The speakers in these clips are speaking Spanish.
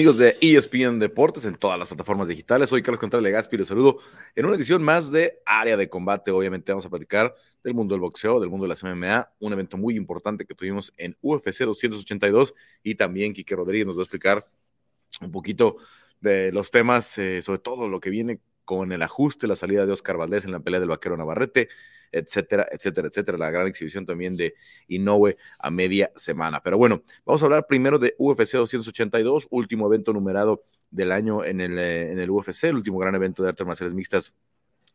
Amigos de ESPN Deportes en todas las plataformas digitales, soy Carlos Contreras Legaspi y los saludo en una edición más de Área de Combate. Obviamente vamos a platicar del mundo del boxeo, del mundo de las MMA, un evento muy importante que tuvimos en UFC 282 y también Quique Rodríguez nos va a explicar un poquito de los temas, eh, sobre todo lo que viene con el ajuste, la salida de Oscar Valdés en la pelea del vaquero Navarrete, etcétera, etcétera, etcétera. La gran exhibición también de Inoue a media semana. Pero bueno, vamos a hablar primero de UFC 282, último evento numerado del año en el, eh, en el UFC, el último gran evento de artes marciales mixtas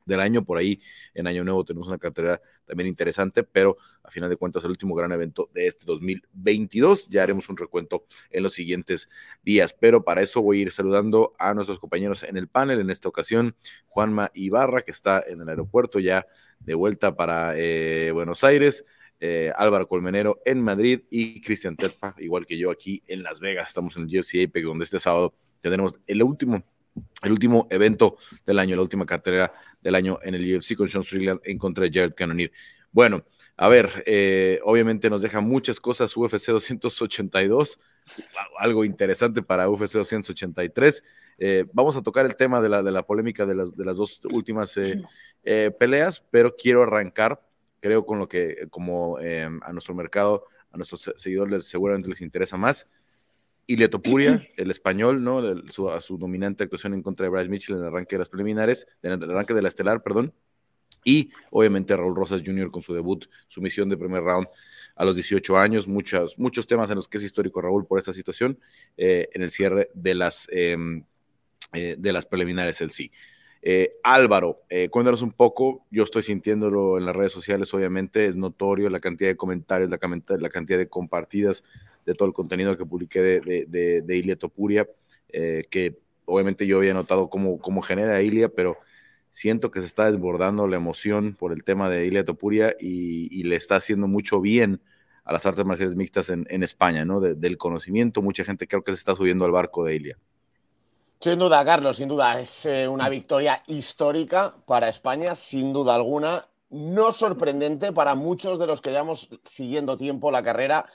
del año. Por ahí en Año Nuevo tenemos una cartera también interesante, pero a final de cuentas el último gran evento de este 2022. Ya haremos un recuento en los siguientes días, pero para eso voy a ir saludando a nuestros compañeros en el panel. En esta ocasión, Juanma Ibarra, que está en el aeropuerto ya de vuelta para eh, Buenos Aires. Eh, Álvaro Colmenero en Madrid y Cristian Terpa, igual que yo aquí en Las Vegas. Estamos en el UFC Apex, donde este sábado tendremos el último el último evento del año, la última cartera del año en el UFC con Sean Strickland en contra de Jared Cannonier. Bueno, a ver, eh, obviamente nos deja muchas cosas UFC 282, algo interesante para UFC 283. Eh, vamos a tocar el tema de la, de la polémica de las, de las dos últimas eh, peleas, pero quiero arrancar, creo, con lo que como a nuestro mercado, a nuestros seguidores seguramente les interesa más Topuria, el español, ¿no? su, a su dominante actuación en contra de Bryce Mitchell en el arranque de las preliminares, en el arranque de la estelar, perdón. Y obviamente Raúl Rosas Jr. con su debut, su misión de primer round a los 18 años, muchos, muchos temas en los que es histórico Raúl por esta situación, eh, en el cierre de las, em, eh, de las preliminares el sí. Eh, Álvaro, cuéntanos un poco, yo estoy sintiéndolo en las redes sociales, obviamente, es notorio la cantidad de comentarios, la, la cantidad de compartidas de todo el contenido que publiqué de, de, de, Ilia Topuria, eh, que obviamente yo había notado cómo, cómo genera Ilia, pero siento que se está desbordando la emoción por el tema de Ilia Topuria y, le está haciendo mucho bien a las artes marciales mixtas en, en España, ¿no? del conocimiento, mucha gente creo que se está subiendo al barco de Ilia. Sin duda, Carlos, sin duda, es eh, una victoria histórica para España, sin duda alguna, no sorprendente para muchos de los que llevamos siguiendo tiempo la carrera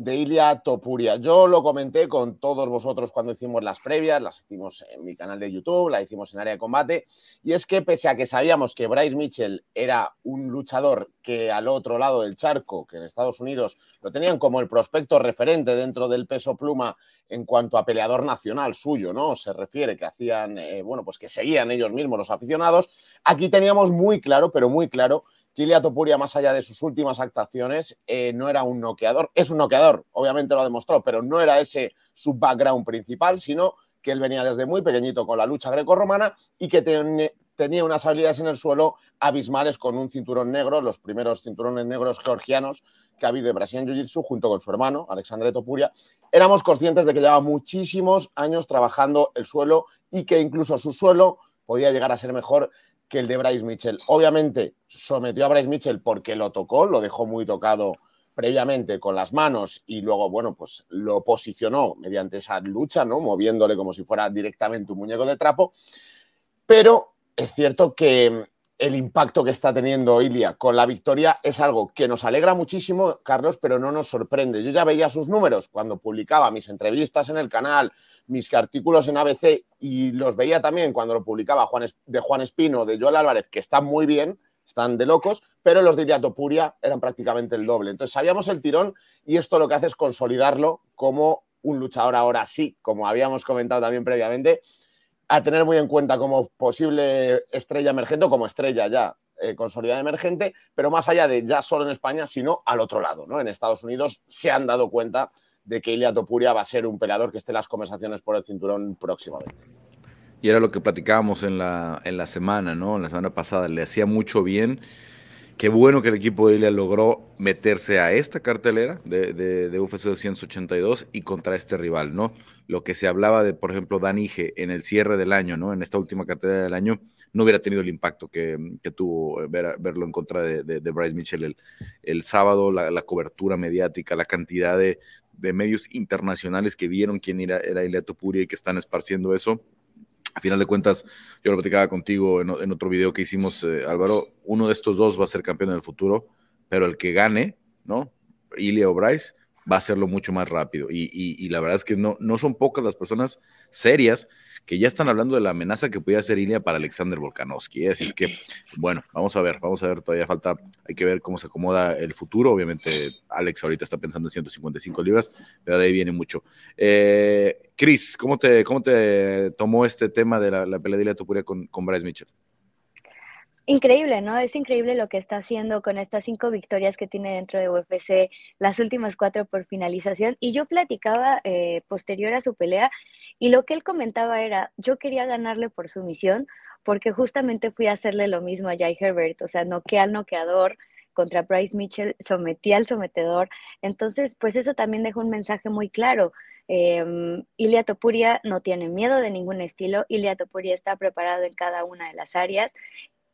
de Ilia Topuria. Yo lo comenté con todos vosotros cuando hicimos las previas, las hicimos en mi canal de YouTube, la hicimos en área de combate, y es que pese a que sabíamos que Bryce Mitchell era un luchador que al otro lado del charco, que en Estados Unidos lo tenían como el prospecto referente dentro del peso pluma en cuanto a peleador nacional suyo, ¿no? Se refiere que hacían, eh, bueno, pues que seguían ellos mismos los aficionados, aquí teníamos muy claro, pero muy claro, Kilia Topuria, más allá de sus últimas actuaciones, eh, no era un noqueador. Es un noqueador, obviamente lo ha demostrado, pero no era ese su background principal, sino que él venía desde muy pequeñito con la lucha grecorromana y que tenía unas habilidades en el suelo abismales con un cinturón negro, los primeros cinturones negros georgianos que ha habido en Brasil Jiu-Jitsu junto con su hermano, Alexandre Topuria. Éramos conscientes de que llevaba muchísimos años trabajando el suelo y que incluso su suelo podía llegar a ser mejor que el de Bryce Mitchell. Obviamente sometió a Bryce Mitchell porque lo tocó, lo dejó muy tocado previamente con las manos y luego, bueno, pues lo posicionó mediante esa lucha, ¿no? Moviéndole como si fuera directamente un muñeco de trapo. Pero es cierto que el impacto que está teniendo Ilia con la victoria es algo que nos alegra muchísimo, Carlos, pero no nos sorprende. Yo ya veía sus números cuando publicaba mis entrevistas en el canal, mis artículos en ABC y los veía también cuando lo publicaba Juan, de Juan Espino, de Joel Álvarez, que están muy bien, están de locos, pero los de Iriatopuria eran prácticamente el doble. Entonces sabíamos el tirón y esto lo que hace es consolidarlo como un luchador ahora sí, como habíamos comentado también previamente, a tener muy en cuenta como posible estrella emergente o como estrella ya eh, consolidada emergente, pero más allá de ya solo en España, sino al otro lado, ¿no? En Estados Unidos se han dado cuenta de que Ilia Topuria va a ser un peleador que esté en las conversaciones por el cinturón próximamente. Y era lo que platicábamos en la, en la semana, ¿no? En la semana pasada. Le hacía mucho bien. Qué bueno que el equipo de Ilia logró meterse a esta cartelera de, UFC 282 y contra este rival, ¿no? Lo que se hablaba de, por ejemplo, Dan Ige en el cierre del año, ¿no? En esta última cartelera del año, no hubiera tenido el impacto que, tuvo ver, verlo en contra de, Bryce Mitchell el, sábado, la, cobertura mediática, la cantidad de, medios internacionales que vieron quién era, era Ilia y que están esparciendo eso. A final de cuentas, yo lo platicaba contigo en, otro video que hicimos, eh, Álvaro, uno de estos dos va a ser campeón en el futuro, pero el que gane, ¿no? Ilia o Bryce, va a hacerlo mucho más rápido. Y, la verdad es que no, no son pocas las personas serias que ya están hablando de la amenaza que pudiera ser Ilia para Alexander Volkanovski. ¿eh? Así es que, bueno, vamos a ver, vamos a ver, todavía falta, hay que ver cómo se acomoda el futuro. Obviamente, Alex ahorita está pensando en 155 libras, pero de ahí viene mucho. Eh, Chris, ¿cómo te, ¿cómo te tomó este tema de la, pelea de Ilia Topuria con, con Bryce Mitchell? Increíble, ¿no? Es increíble lo que está haciendo con estas cinco victorias que tiene dentro de UFC, las últimas cuatro por finalización. Y yo platicaba eh, posterior a su pelea y lo que él comentaba era, yo quería ganarle por sumisión porque justamente fui a hacerle lo mismo a Jai Herbert, o sea, noqueé al noqueador contra Bryce Mitchell, sometí al sometedor. Entonces, pues eso también deja un mensaje muy claro. Eh, Ilia Topuria no tiene miedo de ningún estilo, Ilia Topuria está preparado en cada una de las áreas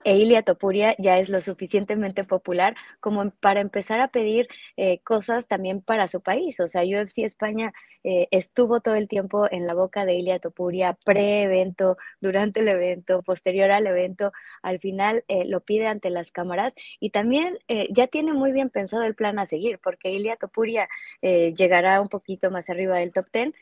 e Ilia Topuria ya es lo suficientemente popular como para empezar a pedir eh, cosas también para su país. O sea, UFC España eh, estuvo todo el tiempo en la boca de Ilia Topuria, pre-evento, durante el evento, posterior al evento. Al final eh, lo pide ante las cámaras y también ya tiene muy bien pensado el plan a seguir, porque Ilia Topuria llegará un poquito más arriba del top 10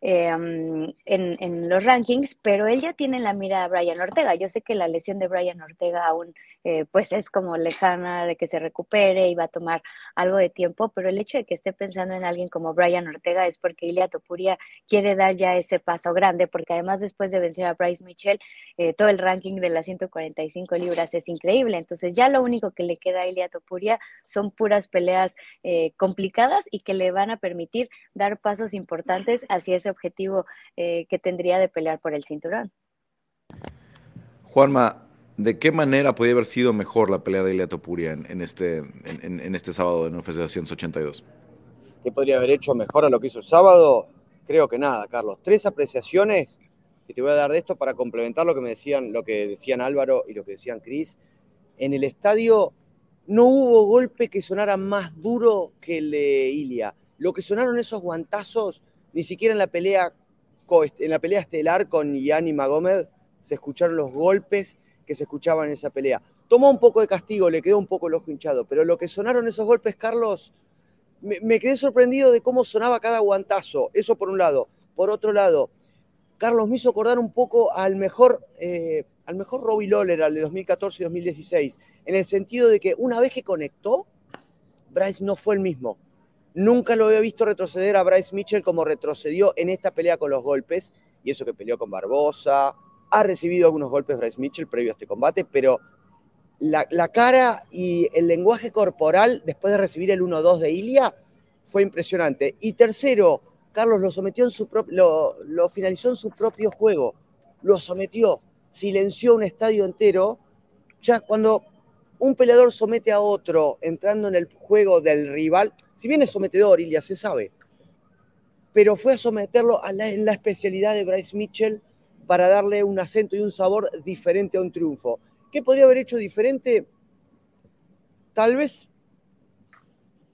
Em, en, los rankings, pero él ya tiene la mira a Brian Ortega. Yo sé que la lesión de Brian Ortega aún eh, pues es como lejana de que se recupere y va a tomar algo de tiempo, pero el hecho de que esté pensando en alguien como Brian Ortega es porque Ilia Topuria quiere dar ya ese paso grande, porque además después de vencer a Bryce Mitchell, eh, todo el ranking de las 145 libras es increíble. Entonces ya lo único que le queda a Ilia Topuria son puras peleas eh, complicadas y que le van a permitir dar pasos importantes hacia ese objetivo eh, que tendría de pelear por el cinturón. Juanma, ¿de qué manera podría haber sido mejor la pelea de Ilia Topuria en, este, en, este sábado en UFC 282? ¿Qué podría haber hecho mejor a lo que hizo el sábado? Creo que nada, Carlos. Tres apreciaciones que te voy a dar de esto para complementar lo que me decían, lo que decían Álvaro y lo que decían Cris. En el estadio no hubo golpe que sonara más duro que el de Ilia. Lo que sonaron esos guantazos ni siquiera en la pelea, en la pelea estelar con Yanni Magomed se escucharon los golpes que se escuchaban en esa pelea. Tomó un poco de castigo, le quedó un poco el ojo hinchado, pero lo que sonaron esos golpes, Carlos, me, quedé sorprendido de cómo sonaba cada guantazo. Eso por un lado. Por otro lado, Carlos me hizo acordar un poco al mejor, eh, al mejor Robbie Lawler, al de 2014 y 2016, en el sentido de que una vez que conectó, Bryce no fue el mismo. Nunca lo había visto retroceder a Bryce Mitchell como retrocedió en esta pelea con los golpes, y eso que peleó con Barbosa, ha recibido algunos golpes Bryce Mitchell previo a este combate, pero la, cara y el lenguaje corporal después de recibir el 1-2 de Ilia fue impresionante. Y tercero, Carlos lo sometió en su lo, lo finalizó en su propio juego, lo sometió, silenció un estadio entero. Ya cuando un peleador somete a otro entrando en el juego del rival, si bien es sometedor, Ilya se sabe, pero fue a someterlo en la especialidad de Bryce Mitchell para darle un acento y un sabor diferente a un triunfo. ¿Qué podría haber hecho diferente? Tal vez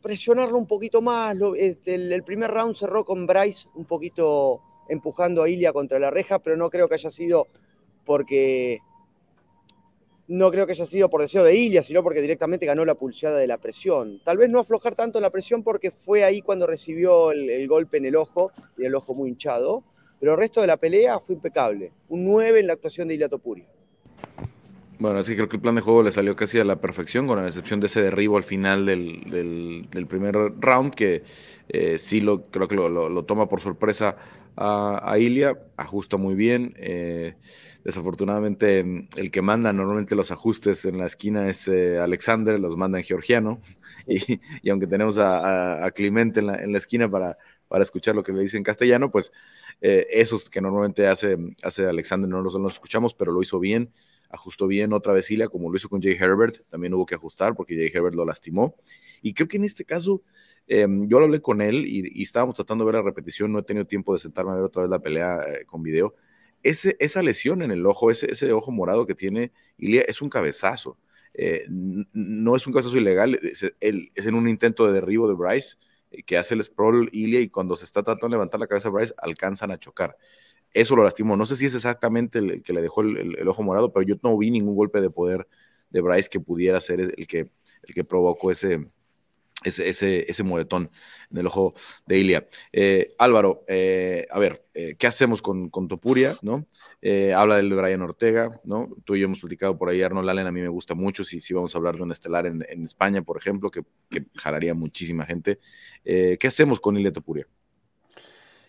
presionarlo un poquito más. Este, el, primer round cerró con Bryce un poquito empujando a Ilya contra la reja, pero no creo que haya sido porque no creo que haya sido por deseo de Ilia, sino porque directamente ganó la pulseada de la presión. Tal vez no aflojar tanto la presión porque fue ahí cuando recibió el, golpe en el ojo, y el ojo muy hinchado, pero el resto de la pelea fue impecable. Un 9 en la actuación de Ilia Topuria. Bueno, así creo que el plan de juego le salió casi a la perfección, con la excepción de ese derribo al final del, primer round, que eh, sí lo, creo que lo, toma por sorpresa a, a Ilia, ajusta muy bien. Eh, Desafortunadamente, mm, el que manda normalmente los ajustes en la esquina es eh, Alexander, los manda en georgiano. Y, aunque tenemos a, Clemente en la, esquina para, para, escuchar lo que le dice en castellano, pues eh, esos que normalmente hace, hace Alexander no los, escuchamos, pero lo hizo bien, ajustó bien otra vez Ilia, como lo hizo con Jay Herbert, también hubo que ajustar porque Jay Herbert lo lastimó. Y creo que en este caso, em, yo lo hablé con él y, estábamos tratando de ver la repetición, no he tenido tiempo de sentarme a ver otra vez la pelea eh, con video esa lesión en el ojo, ese, ese ojo morado que tiene Ilia, es un cabezazo. Eh, no es un cabezazo ilegal, es, en un intento de derribo de Bryce eh, que hace el sprawl Ilia y cuando se está tratando de levantar la cabeza Bryce alcanzan a chocar. Eso lo lastimó. No sé si es exactamente el, que le dejó el, ojo morado, pero yo no vi ningún golpe de poder de Bryce que pudiera ser el que, el que provocó ese, ese, ese, ese moretón en el ojo de Ilia. Eh, Álvaro, eh, a ver, eh, ¿qué hacemos con, con Topuria? ¿no? habla del de Brian Ortega, ¿no? Tú y yo hemos platicado por ahí, Arnold Allen a mí me gusta mucho, si, si vamos a hablar de un estelar en, en España, por ejemplo, que, que jalaría muchísima gente. ¿Qué hacemos con Ilia Topuria?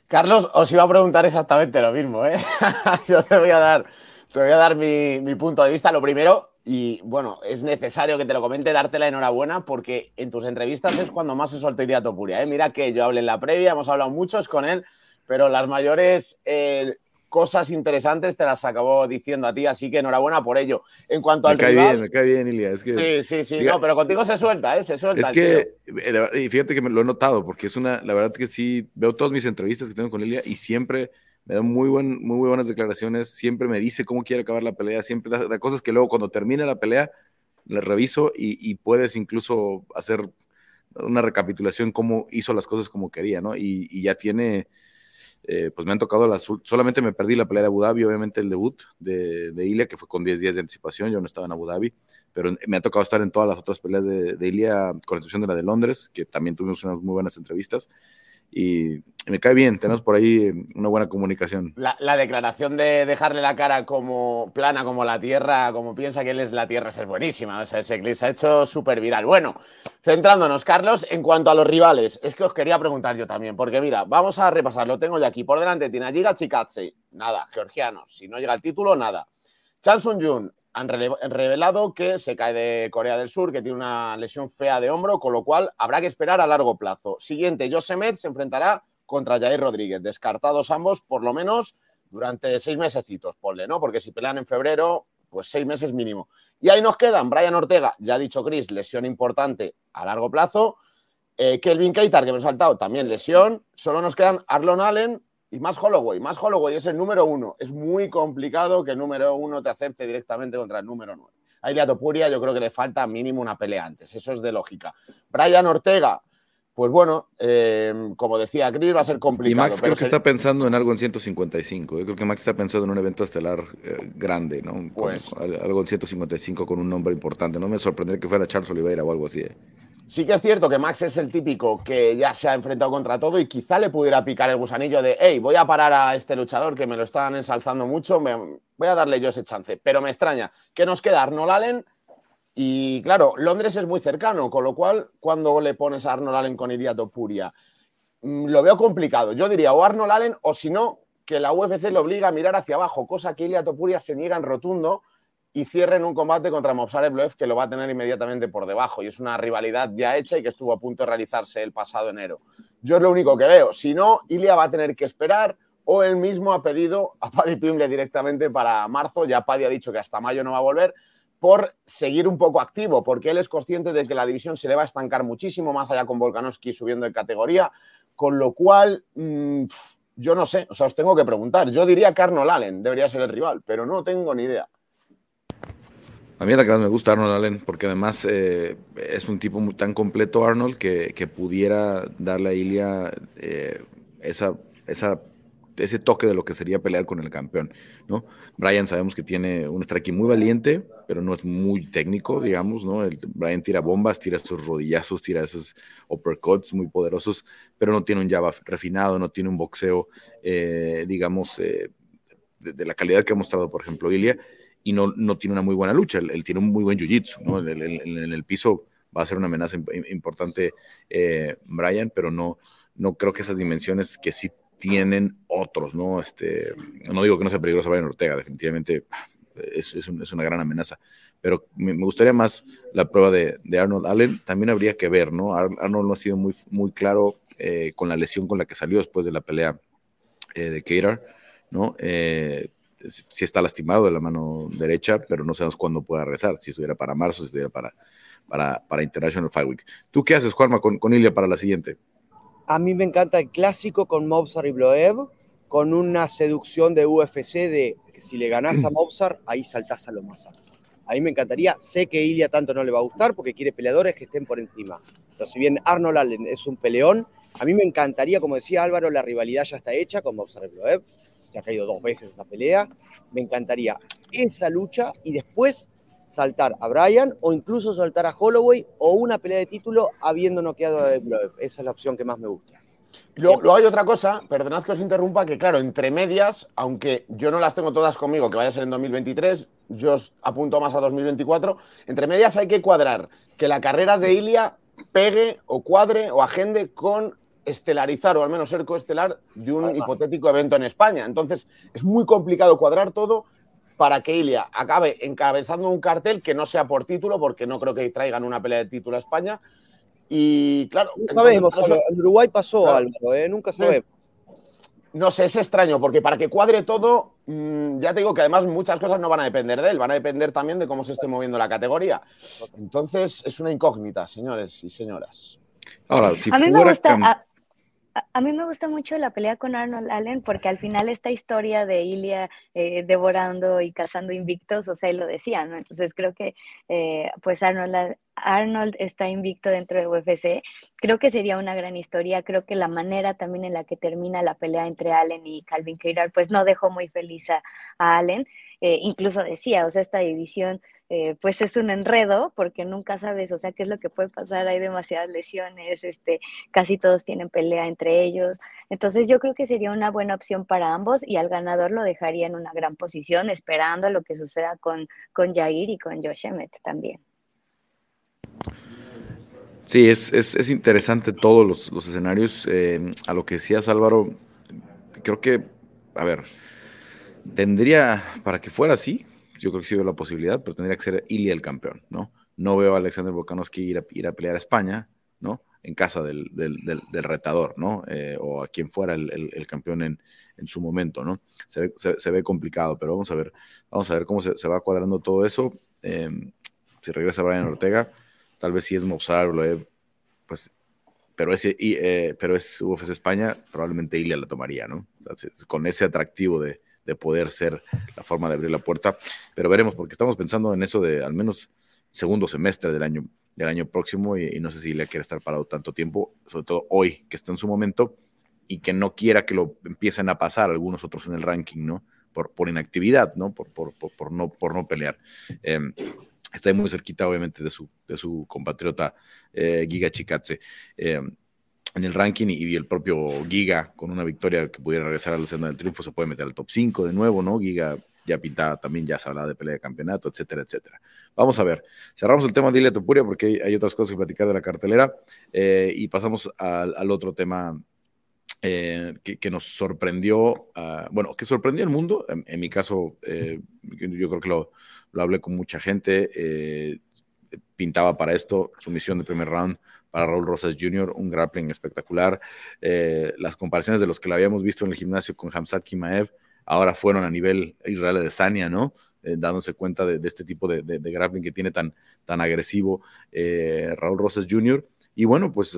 Carlos, os iba a preguntar exactamente lo mismo, ¿eh? yo te voy a dar, te voy a dar mi, mi punto de vista. Lo primero, y bueno, es necesario que te lo comente, darte la enhorabuena, porque en tus entrevistas es cuando más se suelta Ilia Topuria. ¿eh? Mira que yo hablé en la previa, hemos hablado muchos con él, pero las mayores eh, cosas interesantes te las acabó diciendo a ti, así que enhorabuena por ello. En cuanto me al cae rival, bien, me cae bien, Ilia. Es que, sí, sí, sí, no, pero contigo se suelta, ¿eh? Se suelta. Es que, eh, y fíjate que me lo he notado, porque es una, la verdad que sí, veo todas mis entrevistas que tengo con Ilia y siempre me da muy, buen, muy buenas declaraciones, siempre me dice cómo quiere acabar la pelea, siempre da, cosas que luego cuando termina la pelea, le reviso y, puedes incluso hacer una recapitulación cómo hizo las cosas como quería, ¿no? Y, ya tiene, eh, pues me han tocado las, solamente me perdí la pelea de Abu Dhabi, obviamente el debut de, de Ilia, que fue con 10 días de anticipación, yo no estaba en Abu Dhabi, pero me ha tocado estar en todas las otras peleas de, de Ilia, con excepción de la de Londres, que también tuvimos unas muy buenas entrevistas y me cae bien, tenemos por ahí una buena comunicación. La, declaración de dejarle la cara como plana, como la Tierra, como piensa que él es la Tierra, es buenísima. O sea, ese clip se ha hecho súper viral. Bueno, centrándonos, Carlos, en cuanto a los rivales, es que os quería preguntar yo también, porque mira, vamos a repasar, lo tengo ya aquí. Por delante, Tinajiga Chikatse, nada, georgianos. Si no llega el título, nada. Chan Sun Jun, han revelado que se cae de Corea del Sur, que tiene una lesión fea de hombro, con lo cual habrá que esperar a largo plazo. Siguiente, Josemet se enfrentará contra Jair Rodríguez, descartados ambos por lo menos durante seis mesecitos, ponle, ¿no? Porque si pelean en febrero, pues seis meses mínimo. Y ahí nos quedan Brian Ortega, ya ha dicho Chris, lesión importante a largo plazo. Eh, Kelvin Keitar, que hemos saltado, también lesión. Solo nos quedan Arlon Allen y más Holloway, más Holloway es el número uno. Es muy complicado que el número uno te acepte directamente contra el número nueve. A Ilia Topuria yo creo que le falta mínimo una pelea antes, eso es de lógica. Brian Ortega, pues bueno, eh, como decía Chris, va a ser complicado. Y Max creo que está pensando en algo en 155. Yo creo que Max está pensando en un evento estelar eh, grande, ¿no? Pues, algo en 155 con un nombre importante. No me sorprendería que fuera Charles Oliveira o algo así. ¿eh? Sí que es cierto que Max es el típico que ya se ha enfrentado contra todo y quizá le pudiera picar el gusanillo de, hey, voy a parar a este luchador que me lo están ensalzando mucho, voy a darle yo ese chance. Pero me extraña que nos queda Arnold Allen y claro, Londres es muy cercano, con lo cual cuando le pones a Arnold Allen con Iria Puria, mm, lo veo complicado. Yo diría o Arnold Allen o si no, que la UFC le obliga a mirar hacia abajo, cosa que Ilia Topuria se niega en rotundo y cierren un combate contra Movsar Evloev que lo va a tener inmediatamente por debajo. Y es una rivalidad ya hecha y que estuvo a punto de realizarse el pasado enero. Yo es lo único que veo. Si no, Ilia va a tener que esperar o él mismo ha pedido a Paddy Pimble directamente para marzo. Ya Paddy ha dicho que hasta mayo no va a volver por seguir un poco activo, porque él es consciente de que la división se le va a estancar muchísimo, más allá con Volkanovski subiendo de categoría, con lo cual, mm, yo no sé, o sea, os tengo que preguntar. Yo diría que Arnold Allen debería ser el rival, pero no tengo ni idea. A mí la que me gusta Arnold Allen, porque además eh, es un tipo tan completo Arnold que, que pudiera darle a Ilia eh, esa, esa, ese toque de lo que sería pelear con el campeón, ¿no? Brian sabemos que tiene un striking muy valiente, pero no es muy técnico, digamos, ¿no? El, Brian tira bombas, tira sus rodillazos, tira esos uppercuts muy poderosos, pero no tiene un jab refinado, no tiene un boxeo, eh, digamos, de, de, la calidad que ha mostrado, por ejemplo, Ilia y no, no tiene una muy buena lucha. Él, tiene un muy buen jiu-jitsu, ¿no? En el, piso va a ser una amenaza importante eh, Brian, pero no, no creo que esas dimensiones que sí tienen otros, ¿no? Este, no digo que no sea peligroso Brian Ortega, definitivamente es, es, una gran amenaza, pero me, gustaría más la prueba de, de, Arnold Allen. También habría que ver, ¿no? Arnold no ha sido muy, muy claro eh, con la lesión con la que salió después de la pelea eh, de Cater, ¿no? Si está lastimado de la mano derecha, pero no sabemos cuándo pueda regresar, si estuviera para marzo, si estuviera para, para, para International Fight Week. ¿Tú qué haces, Juanma, con, con Ilia para la siguiente? A mí me encanta el clásico con Mobsar y Bloev, con una seducción de UFC de que si le ganás a Mobsar, ahí saltás a lo más alto. A mí me encantaría, sé que Ilia tanto no le va a gustar porque quiere peleadores que estén por encima. Pero si bien Arnold Allen es un peleón, a mí me encantaría, como decía Álvaro, la rivalidad ya está hecha con Mobsar y se ha caído dos veces esa pelea. Me encantaría esa lucha y después saltar a Brian o incluso saltar a Holloway o una pelea de título habiendo noqueado a Bloeb. Esa es la opción que más me gusta. Luego, hay otra cosa, perdonad que os interrumpa, que claro, entre medias, aunque yo no las tengo todas conmigo, que vaya a ser en 2023, yo apunto más a 2024, entre medias hay que cuadrar que la carrera de Ilia pegue o cuadre o agende con estelarizar o al menos ser coestelar de un hipotético evento en España. Entonces, es muy complicado cuadrar todo para que Ilia acabe encabezando un cartel que no sea por título, porque no creo que traigan una pelea de título a España, y claro. No sabemos, en Uruguay pasó algo, ¿eh? nunca sabemos. No sé, es extraño, porque para que cuadre todo, mm, ya te digo que además muchas cosas no van a depender de él, van a depender también de cómo se esté moviendo la categoría. Entonces, es una incógnita, señores y señoras. Ahora, si a mí me gusta, a, mí me gusta mucho la pelea con Arnold Allen porque al final esta historia de Ilia eh, devorando y cazando invictos, o sea, él lo decía, ¿no? Entonces creo que eh, pues Arnold, Arnold está invicto dentro de UFC. Creo que sería una gran historia. Creo que la manera también en la que termina la pelea entre Allen y Calvin Keirar, pues no dejó muy feliz a, Allen. Eh, incluso decía, o sea, esta división eh, pues es un enredo porque nunca sabes, o sea, qué es lo que puede pasar, hay demasiadas lesiones, este, casi todos tienen pelea entre ellos, entonces yo creo que sería una buena opción para ambos y al ganador lo dejaría en una gran posición esperando lo que suceda con, con Jair y con Josh Emmett también. Sí, es, es, interesante todos los, escenarios. Eh, a lo que decías, Álvaro, creo que, a ver, tendría, para que fuera así, yo creo que sí veo la posibilidad, pero tendría que ser Ilia el campeón, ¿no? No veo a Alexander Volkanovski ir a, ir a pelear a España, ¿no? En casa del, retador, ¿no? Eh, o a quien fuera el, campeón en, su momento, ¿no? Se ve, complicado, pero vamos a ver, vamos a ver cómo se, va cuadrando todo eso. Em, si regresa Brian Ortega, tal vez si es Mopsar, pues, pero, ese, eh, pero es UFC España, probablemente Ilia la tomaría, ¿no? con ese atractivo de, de poder ser la forma de abrir la puerta. Pero veremos, porque estamos pensando en eso de al menos segundo semestre del año, del año próximo y, no sé si le quiere estar parado tanto tiempo, sobre todo hoy, que está en su momento y que no quiera que lo empiecen a pasar algunos otros en el ranking, ¿no? Por, por inactividad, ¿no? Por, por, por, no, por no pelear. Em, está muy cerquita, obviamente, de su, de su compatriota eh, Giga Chikatse. Em, en el ranking y, el propio Giga con una victoria que pudiera regresar a la escena del triunfo se puede meter al top 5 de nuevo, ¿no? Giga ya pintaba también, ya se hablaba de pelea de campeonato, etcétera, etcétera. Vamos a ver, cerramos el tema de Ilia Topuria porque hay, otras cosas que platicar de la cartelera eh, y pasamos al, otro tema eh, que, nos sorprendió, uh, bueno, que sorprendió al mundo, en, mi caso, eh, yo creo que lo, lo, hablé con mucha gente, pintaba para esto, su misión de primer round para Raúl Rosas Jr., un grappling espectacular. Eh, las comparaciones de los que lo habíamos visto en el gimnasio con Hamzat Kimaev ahora fueron a nivel Israel de Sania, ¿no? Eh, dándose cuenta de, este tipo de, grappling que tiene tan, tan agresivo eh, Raúl Rosas Jr. Y bueno, pues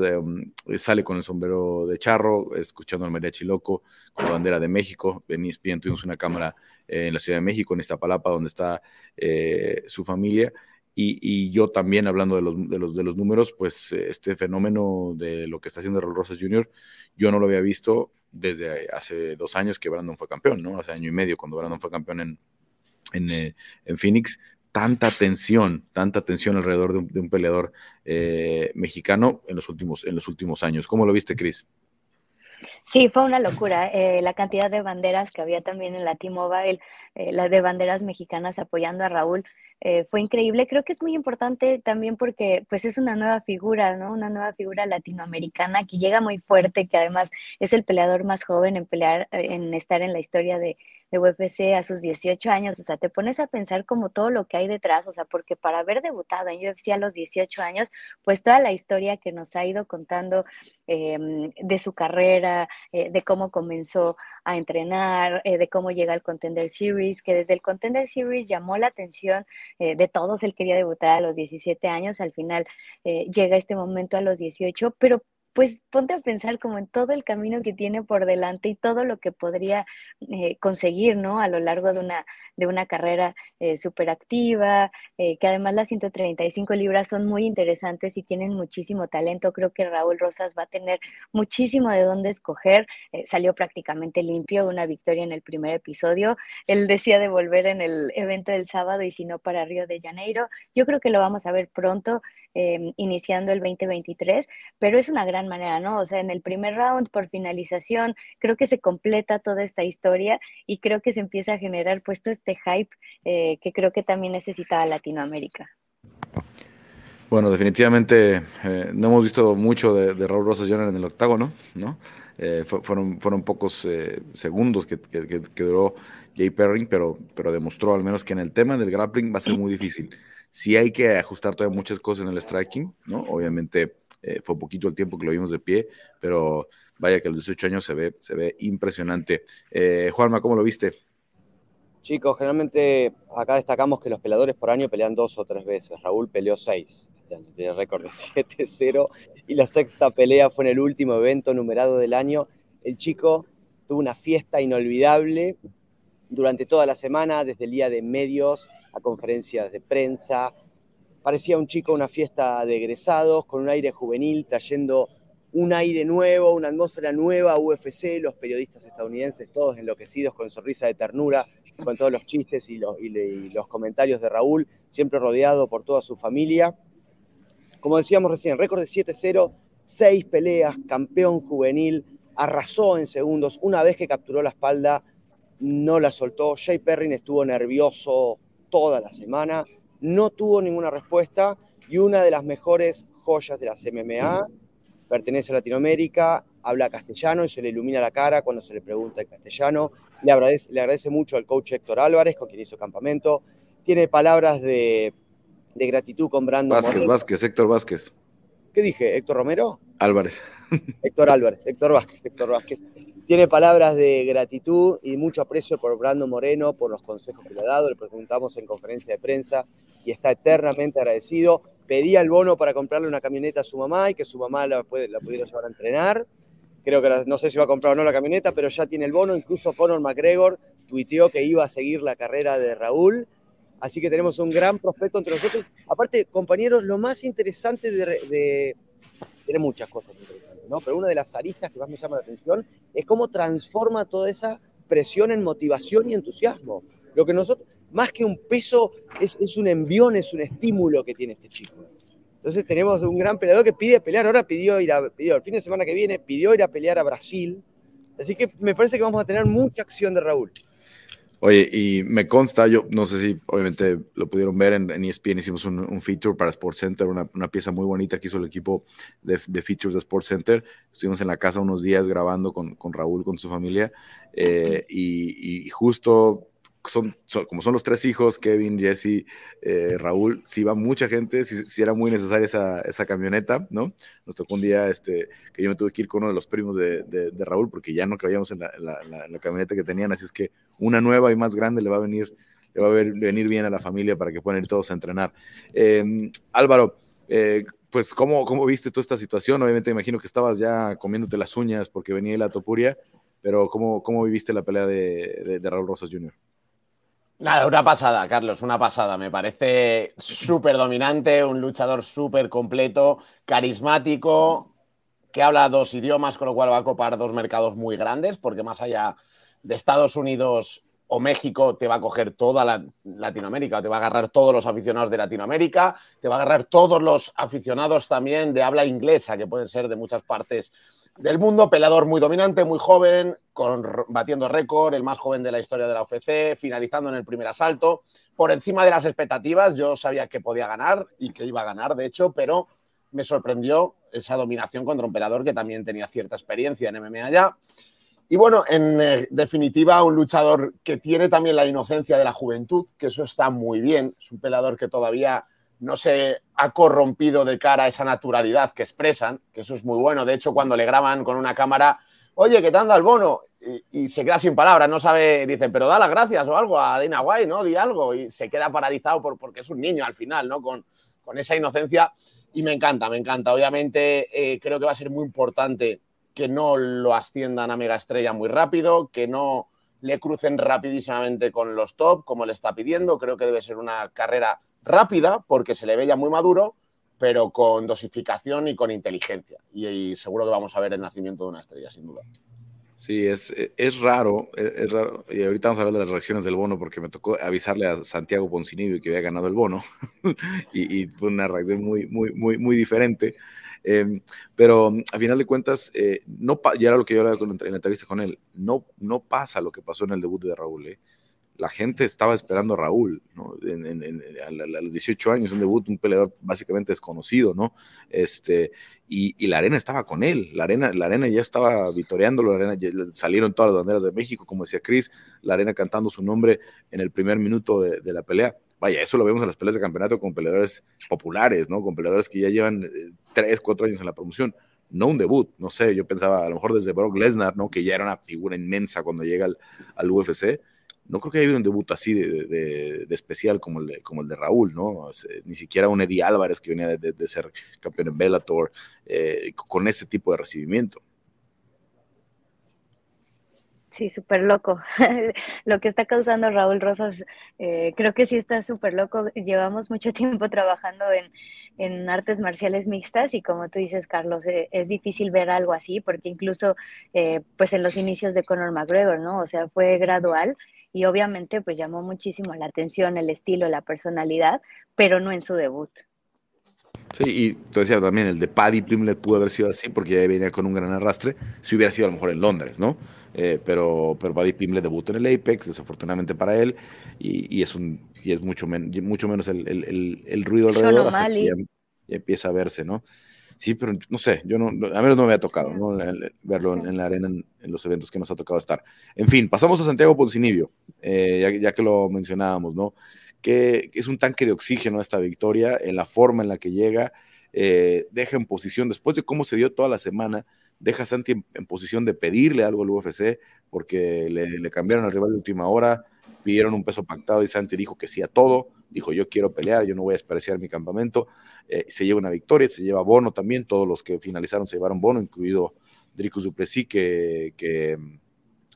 sale con el sombrero de charro, escuchando al mariachi loco, con la bandera de México. En ESPN tuvimos una cámara en la Ciudad de México, en Iztapalapa, donde está su familia. Y, yo también, hablando de los, de los, de los números, pues este fenómeno de lo que está haciendo Raúl Rosas Jr., yo no lo había visto desde hace dos años que Brandon fue campeón, ¿no? Hace año y medio, cuando Brandon fue campeón en, en, eh, Phoenix. Tanta tensión, tanta tensión alrededor de un, peleador eh, mexicano en los, últimos, en los últimos años. ¿Cómo lo viste, Chris? Sí, fue una locura. Eh, la cantidad de banderas que había también en la T-Mobile, eh, las de banderas mexicanas apoyando a Raúl, eh, fue increíble. Creo que es muy importante también porque pues es una nueva figura, ¿no? Una nueva figura latinoamericana que llega muy fuerte, que además es el peleador más joven en pelear, en estar en la historia de, de UFC a sus 18 años, o sea, te pones a pensar como todo lo que hay detrás, o sea, porque para haber debutado en UFC a los 18 años, pues toda la historia que nos ha ido contando em, de su carrera, eh, de cómo comenzó a entrenar, eh, de cómo llega al Contender Series, que desde el Contender Series llamó la atención eh, de todos, él quería debutar a los 17 años, al final llega este momento a los 18, pero pues ponte a pensar como en todo el camino que tiene por delante y todo lo que podría eh, conseguir, ¿no? A lo largo de una, de una carrera eh, súper activa, eh, que además las 135 libras son muy interesantes y tienen muchísimo talento. Creo que Raúl Rosas va a tener muchísimo de dónde escoger. salió prácticamente limpio, una victoria en el primer episodio. Él decía de volver en el evento del sábado y si no para Río de Janeiro. Yo creo que lo vamos a ver pronto. Em, iniciando el 2023, pero es una gran manera, ¿no? O sea, en el primer round, por finalización, creo que se completa toda esta historia y creo que se empieza a generar puesto este hype eh, que creo que también necesitaba Latinoamérica. Bueno, definitivamente eh, no hemos visto mucho de, Raúl Rosas Jr. en el octágono, ¿no? Eh, fueron, fueron pocos segundos que, que, duró Jay Perrin, pero, pero demostró al menos que en el tema del grappling va a ser muy difícil. Sí hay que ajustar todavía muchas cosas en el striking, ¿no? Obviamente eh, fue poquito el tiempo que lo vimos de pie, pero vaya que a los 18 años se ve, se ve impresionante. Eh, Juanma, ¿cómo lo viste? Chicos, generalmente acá destacamos que los peleadores por año pelean dos o tres veces. Raúl peleó seis este año, tiene récord de 7-0 y la sexta pelea fue en el último evento numerado del año. El chico tuvo una fiesta inolvidable durante toda la semana, desde el día de medios a conferencias de prensa. Parecía un chico una fiesta de egresados, con un aire juvenil, trayendo un aire nuevo, una atmósfera nueva UFC, los periodistas estadounidenses todos enloquecidos con sonrisa de ternura, con todos los chistes y los, y los comentarios de Raúl, siempre rodeado por toda su familia. Como decíamos recién, récord de 7-0, seis peleas, campeón juvenil, arrasó en segundos, una vez que capturó la espalda, no la soltó. Jay Perrin estuvo nervioso, toda la semana, no tuvo ninguna respuesta y una de las mejores joyas de las MMA pertenece a Latinoamérica, habla castellano y se le ilumina la cara cuando se le pregunta en castellano. Le agradece, le agradece mucho al coach Héctor Álvarez, con quien hizo campamento. Tiene palabras de, gratitud con Brandon Vázquez, Vázquez, Héctor Vázquez. ¿Qué dije? ¿Héctor Romero? Álvarez. Héctor Álvarez, Héctor Vázquez, Héctor Vázquez. Tiene palabras de gratitud y mucho aprecio por Brando Moreno, por los consejos que le ha dado. Le preguntamos en conferencia de prensa y está eternamente agradecido. Pedía el bono para comprarle una camioneta a su mamá y que su mamá la, pudiera llevar a entrenar. Creo que no sé si va a comprar o no la camioneta, pero ya tiene el bono. Incluso Conor McGregor tuiteó que iba a seguir la carrera de Raúl. Así que tenemos un gran prospecto entre nosotros. Aparte, compañeros, lo más interesante de, tiene muchas cosas pero una de las aristas que más me llama la atención es cómo transforma toda esa presión en motivación y entusiasmo. Lo que nosotros, más que un peso, es, un envión, es un estímulo que tiene este chico. Entonces tenemos un gran peleador que pide pelear, ahora pidió ir a, pidió el fin de semana que viene, pidió ir a pelear a Brasil. Así que me parece que vamos a tener mucha acción de Raúl. Oye, y me consta, yo no sé si obviamente lo pudieron ver en, ESPN, hicimos un, feature para Sports Center, una, pieza muy bonita que hizo el equipo de, features de Sports Center. Estuvimos en la casa unos días grabando con, Raúl, con su familia, eh, y, justo son, como son los tres hijos, Kevin, Jesse, eh, Raúl, si va mucha gente, si, era muy necesaria esa, esa, camioneta, ¿no? Nos tocó un día este, que yo me tuve que ir con uno de los primos de, de, Raúl porque ya no cabíamos en la, camioneta que tenían, así es que una nueva y más grande le va a venir, le va a venir bien a la familia para que puedan ir todos a entrenar. Em, Álvaro, eh, pues, ¿cómo, ¿cómo viste toda esta situación? Obviamente, imagino que estabas ya comiéndote las uñas porque venía la topuria, pero ¿cómo, cómo viviste la pelea de, de Raúl Rosas Jr.? Nada, una pasada, Carlos, una pasada. Me parece súper dominante, un luchador súper completo, carismático, que habla dos idiomas, con lo cual va a copar dos mercados muy grandes, porque más allá de Estados Unidos o México, te va a coger toda la Latinoamérica, te va a agarrar todos los aficionados de Latinoamérica, te va a agarrar todos los aficionados también de habla inglesa, que pueden ser de muchas partes del mundo, peleador muy dominante, muy joven, con, batiendo récord, el más joven de la historia de la UFC, finalizando en el primer asalto, por encima de las expectativas, yo sabía que podía ganar y que iba a ganar, de hecho, pero me sorprendió esa dominación contra un peleador que también tenía cierta experiencia en MMA ya. Y bueno, en eh, definitiva, un luchador que tiene también la inocencia de la juventud, que eso está muy bien, es un peleador que todavía no se ha corrompido de cara a esa naturalidad que expresan, que eso es muy bueno. De hecho, cuando le graban con una cámara, oye, ¿qué te anda el bono? Y, se queda sin palabras, no sabe, dice, pero da las gracias o algo a Dina White, ¿no? Di algo. Y se queda paralizado por, porque es un niño al final, ¿no? Con, con esa inocencia. y me encanta, me encanta. Obviamente eh, creo que va a ser muy importante que no lo asciendan a mega estrella muy rápido, que no le crucen rapidísimamente con los top, como le está pidiendo. Creo que debe ser una carrera rápida, porque se le ve ya muy maduro, pero con dosificación y con inteligencia. Y, seguro que vamos a ver el nacimiento de una estrella, sin duda. Sí, es, es raro, es, raro. Y ahorita vamos a hablar de las reacciones del bono, porque me tocó avisarle a Santiago Poncinibio que había ganado el bono. y, y, fue una reacción muy, muy, muy, muy diferente. Em, pero a final de cuentas, eh, no ya era lo que yo hablaba en la entrevista con él, no, no pasa lo que pasó en el debut de Raúl. ¿eh? La gente estaba esperando a Raúl, a, los 18 años, un debut, un peleador básicamente desconocido, ¿no? Este, y, la arena estaba con él, la arena, la arena ya estaba vitoreándolo, la arena, salieron todas las banderas de México, como decía Chris, la arena cantando su nombre en el primer minuto de, la pelea vaya, eso lo vemos en las peleas de campeonato con peleadores populares, ¿no? Con peleadores que ya llevan eh, tres, cuatro años en la promoción. No un debut, no sé, yo pensaba a lo mejor desde Brock Lesnar, ¿no? Que ya era una figura inmensa cuando llega al UFC. No creo que haya habido un debut así de, de, de, especial como el de, como el de Raúl, ¿no? Ni siquiera un Eddie Álvarez que venía de, ser campeón en Bellator, eh, con ese tipo de recibimiento. Sí, súper loco. Lo que está causando Raúl Rosas, eh, creo que sí está súper loco. Llevamos mucho tiempo trabajando en, en, artes marciales mixtas y como tú dices, Carlos, eh, es difícil ver algo así porque incluso eh, pues en los inicios de Conor McGregor, ¿no? O sea, fue gradual y obviamente pues llamó muchísimo la atención el estilo, la personalidad, pero no en su debut. Sí, y tú decías también, el de Paddy Plimlet pudo haber sido así porque ya venía con un gran arrastre, si hubiera sido a lo mejor en Londres, ¿no? Eh, pero, pero Paddy Pimlet debutó en el Apex, desafortunadamente para él, y, y es, un, y es mucho, mucho menos el, el, el, ruido alrededor hasta que ya, empieza a verse, ¿no? Sí, pero no sé, yo no, a menos no me había tocado verlo en, la arena en, los eventos que nos ha tocado estar. En fin, pasamos a Santiago Poncinibio, eh, ya, ya, que lo mencionábamos, ¿no? Que es un tanque de oxígeno esta victoria, en la forma en la que llega, eh, deja en posición, después de cómo se dio toda la semana, deja a Santi en, posición de pedirle algo al UFC, porque le, cambiaron al rival de última hora, pidieron un peso pactado y Santi dijo que sí a todo, dijo yo quiero pelear, yo no voy a despreciar mi campamento, eh, se lleva una victoria, se lleva bono también, todos los que finalizaron se llevaron bono, incluido Dricus Duplessis, que, que,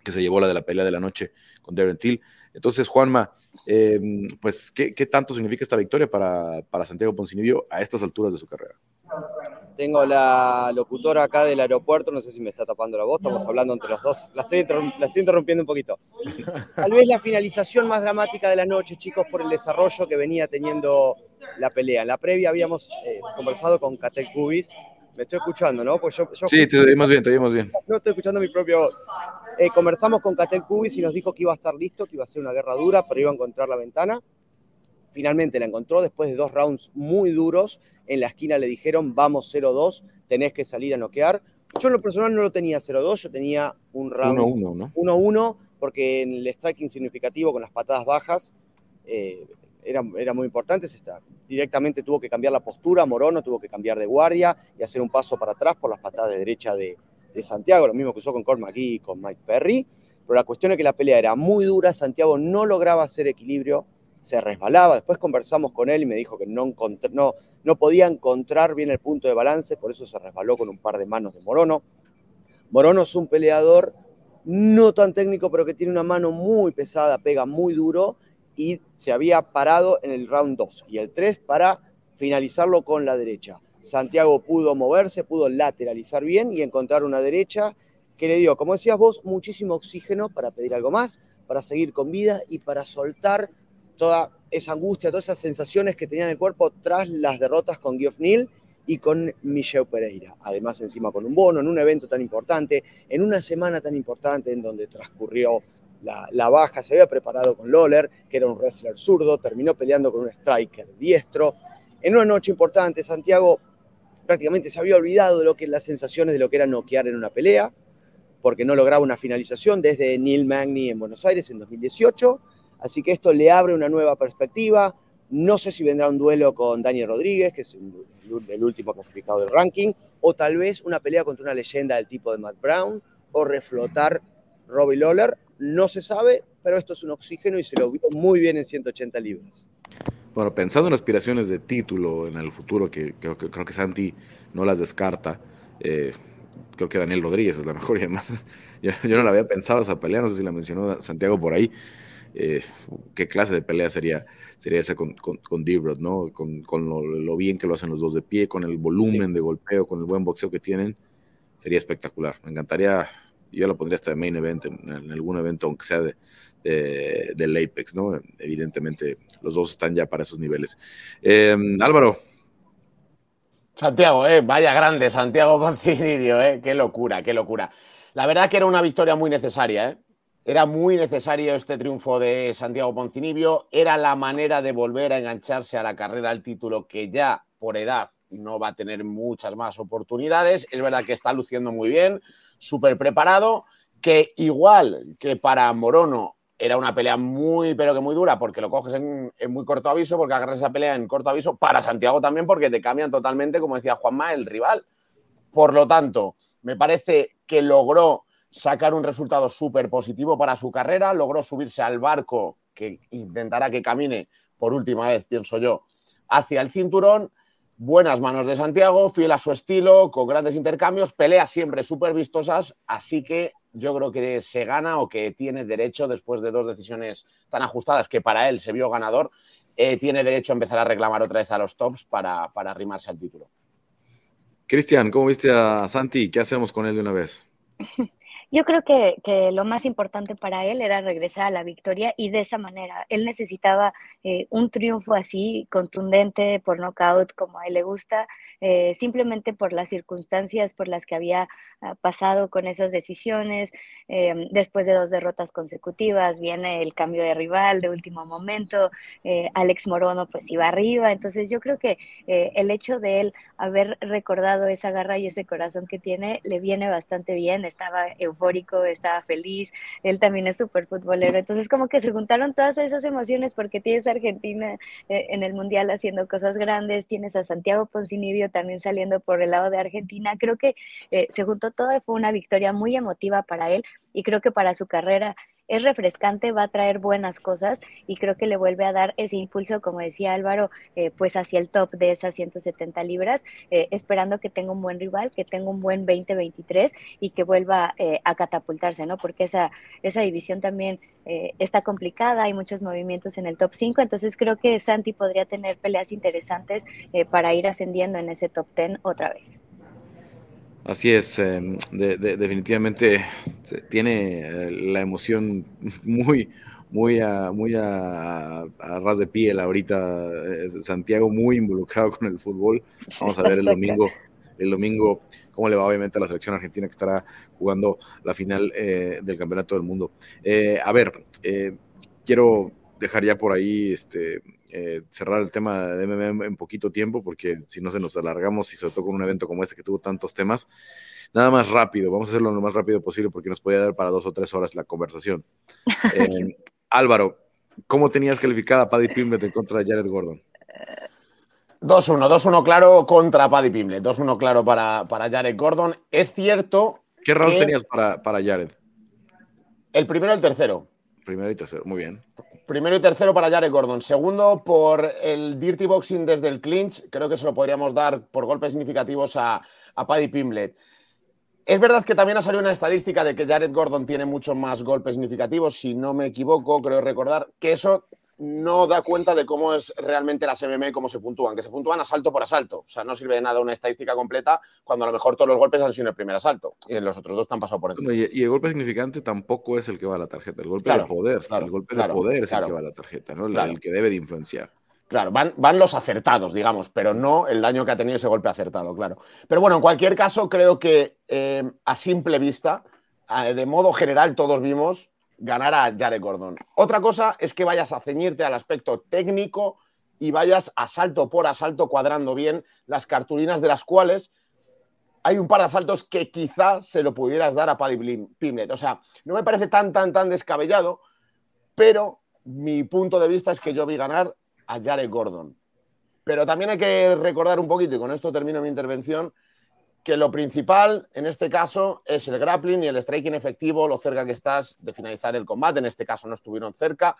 que, se llevó la de la pelea de la noche con Darren Till. Entonces, Juanma, em, pues, ¿qué, ¿qué, tanto significa esta victoria para, para Santiago Poncinibio a estas alturas de su carrera? Tengo la locutora acá del aeropuerto, no sé si me está tapando la voz, estamos hablando entre los dos. La estoy, la estoy interrumpiendo un poquito. Tal vez la finalización más dramática de la noche, chicos, por el desarrollo que venía teniendo la pelea. En la previa habíamos eh, conversado con Katel Kubis. Me estoy escuchando, ¿no? Pues yo, sí, te oímos bien, te oímos bien. No estoy escuchando mi propia voz. Eh, conversamos con Katel Kubis y nos dijo que iba a estar listo, que iba a ser una guerra dura, pero iba a encontrar la ventana. Finalmente la encontró después de dos rounds muy duros. En la esquina le dijeron, vamos 0-2, tenés que salir a noquear. Yo en lo personal no lo tenía 0-2, yo tenía un round 1-1, ¿no? porque en el striking significativo con las patadas bajas eh, era, era, muy importante. directamente tuvo que cambiar la postura, Morono tuvo que cambiar de guardia y hacer un paso para atrás por las patadas de derecha de, de Santiago, lo mismo que usó con Cormac McGee y con Mike Perry. Pero la cuestión es que la pelea era muy dura, Santiago no lograba hacer equilibrio se resbalaba. Después conversamos con él y me dijo que no, no, no podía encontrar bien el punto de balance, por eso se resbaló con un par de manos de Morono. Morono es un peleador no tan técnico, pero que tiene una mano muy pesada, pega muy duro y se había parado en el round 2 y el 3 para finalizarlo con la derecha. Santiago pudo moverse, pudo lateralizar bien y encontrar una derecha que le dio, como decías vos, muchísimo oxígeno para pedir algo más, para seguir con vida y para soltar toda esa angustia, todas esas sensaciones que tenía en el cuerpo tras las derrotas con Geoff Neal y con Michelle Pereira. Además, encima con un bono, en un evento tan importante, en una semana tan importante en donde transcurrió la, baja, se había preparado con Lawler, que era un wrestler zurdo, terminó peleando con un striker diestro. En una noche importante, Santiago prácticamente se había olvidado de lo que las sensaciones de lo que era noquear en una pelea, porque no lograba una finalización desde Neil Magny en Buenos Aires en 2018 Así que esto le abre una nueva perspectiva. No sé si vendrá un duelo con Daniel Rodríguez, que es el último clasificado del ranking, o tal vez una pelea contra una leyenda del tipo de Matt Brown, o reflotar Robbie Lawler. No se sabe, pero esto es un oxígeno y se lo vio muy bien en 180 libras. Bueno, pensando en aspiraciones de título en el futuro, que, creo que Santi no las descarta, eh, creo que Daniel Rodríguez es la mejor y además yo, no la había pensado esa pelea, no sé si la mencionó Santiago por ahí. Eh, qué clase de pelea sería, sería esa con, con, con ¿no? Con, con lo, bien que lo hacen los dos de pie, con el volumen de golpeo, con el buen boxeo que tienen, sería espectacular. Me encantaría, yo lo pondría hasta de main event, en, algún evento, aunque sea de, del Apex, ¿no? Evidentemente, los dos están ya para esos niveles. Eh, Álvaro. Santiago, eh, vaya grande, Santiago Poncinibio, eh, qué locura, qué locura. La verdad que era una victoria muy necesaria, ¿eh? Era muy necesario este triunfo de Santiago Poncinibio. Era la manera de volver a engancharse a la carrera al título que ya por edad no va a tener muchas más oportunidades. Es verdad que está luciendo muy bien, súper preparado, que igual que para Morono era una pelea muy, pero que muy dura, porque lo coges en, muy corto aviso, porque agarras esa pelea en corto aviso, para Santiago también, porque te cambian totalmente, como decía Juanma, el rival. Por lo tanto, me parece que logró sacar un resultado súper positivo para su carrera, logró subirse al barco que intentará que camine por última vez, pienso yo, hacia el cinturón. Buenas manos de Santiago, fiel a su estilo, con grandes intercambios, peleas siempre súper vistosas, así que yo creo que se gana o que tiene derecho, después de dos decisiones tan ajustadas que para él se vio ganador, eh, tiene derecho a empezar a reclamar otra vez a los tops para, para arrimarse al título. Cristian, ¿cómo viste a Santi? ¿Qué hacemos con él de una vez? Yo creo que, que, lo más importante para él era regresar a la victoria y de esa manera. Él necesitaba eh, un triunfo así, contundente, por nocaut, como a él le gusta, eh, simplemente por las circunstancias por las que había ah, pasado con esas decisiones. Eh, después de dos derrotas consecutivas, viene el cambio de rival de último momento. Alex Morono, pues iba arriba. Entonces, yo creo que el hecho de él haber recordado esa garra y ese corazón que tiene le viene bastante bien. Estaba estaba feliz, él también es súper futbolero, entonces como que se juntaron todas esas emociones porque tienes a Argentina eh, en el Mundial haciendo cosas grandes, tienes a Santiago Poncinibio también saliendo por el lado de Argentina, creo que eh, se juntó todo y fue una victoria muy emotiva para él y creo que para su carrera es refrescante, va a traer buenas cosas y creo que le vuelve a dar ese impulso, como decía Álvaro, eh, pues hacia el top de esas 170 libras, eh, esperando que tenga un buen rival, que tenga un buen 2023 y que vuelva eh, a catapultarse, ¿no? Porque esa, esa división también está complicada, hay muchos movimientos en el top 5, entonces creo que Santi podría tener peleas interesantes para ir ascendiendo en ese top 10 otra vez. Así es, em, definitivamente tiene eh, la emoción muy, muy a, muy a, ras de piel ahorita. Santiago muy involucrado con el fútbol. Vamos a ver el domingo, el domingo cómo le va obviamente a la selección argentina que estará jugando la final eh, del Campeonato del Mundo. Eh, a ver, quiero dejar ya por ahí este, eh, cerrar el tema de MMA en poquito tiempo, porque si no se nos alargamos y sobre todo con un evento como este que tuvo tantos temas, nada más rápido, vamos a hacerlo lo más rápido posible porque nos podía dar para dos o tres horas la conversación. Eh, Álvaro, ¿cómo tenías calificada a Paddy Pimlet en contra de Jared Gordon? 2-1, 2-1 claro contra Paddy Pimlet, 2-1 claro para, para Jared Gordon. Es cierto. ¿Qué rounds tenías para, para Jared? El primero y el tercero. Primero y tercero, muy bien. Primero y tercero para Jared Gordon. Segundo, por el dirty boxing desde el clinch. Creo que se lo podríamos dar por golpes significativos a, a Paddy Pimblet. Es verdad que también ha salido una estadística de que Jared Gordon tiene muchos más golpes significativos. Si no me equivoco, creo recordar que eso no da cuenta de cómo es realmente las MMA, cómo se puntúan, que se puntúan asalto por asalto. O sea, no sirve de nada una estadística completa cuando a lo mejor todos los golpes han sido en el primer asalto y los otros dos están pasado por encima. Y, el golpe significante tampoco es el que va a la tarjeta, el golpe de poder. el golpe de poder es el que va a la tarjeta, ¿no? el que debe de influenciar. Claro, van, van, los acertados, digamos, pero no el daño que ha tenido ese golpe acertado, claro. Pero bueno, en cualquier caso, creo que eh, a simple vista, de modo general, todos vimos ganar a Jared Gordon. Otra cosa es que vayas a ceñirte al aspecto técnico y vayas asalto por asalto cuadrando bien las cartulinas de las cuales hay un par de asaltos que quizás se lo pudieras dar a Paddy Pimlet. O sea, no me parece tan, tan, tan descabellado, pero mi punto de vista es que yo vi ganar a Jared Gordon. Pero también hay que recordar un poquito, y con esto termino mi intervención, que lo principal en este caso es el grappling y el striking efectivo, lo cerca que estás de finalizar el combate. En este caso no estuvieron cerca,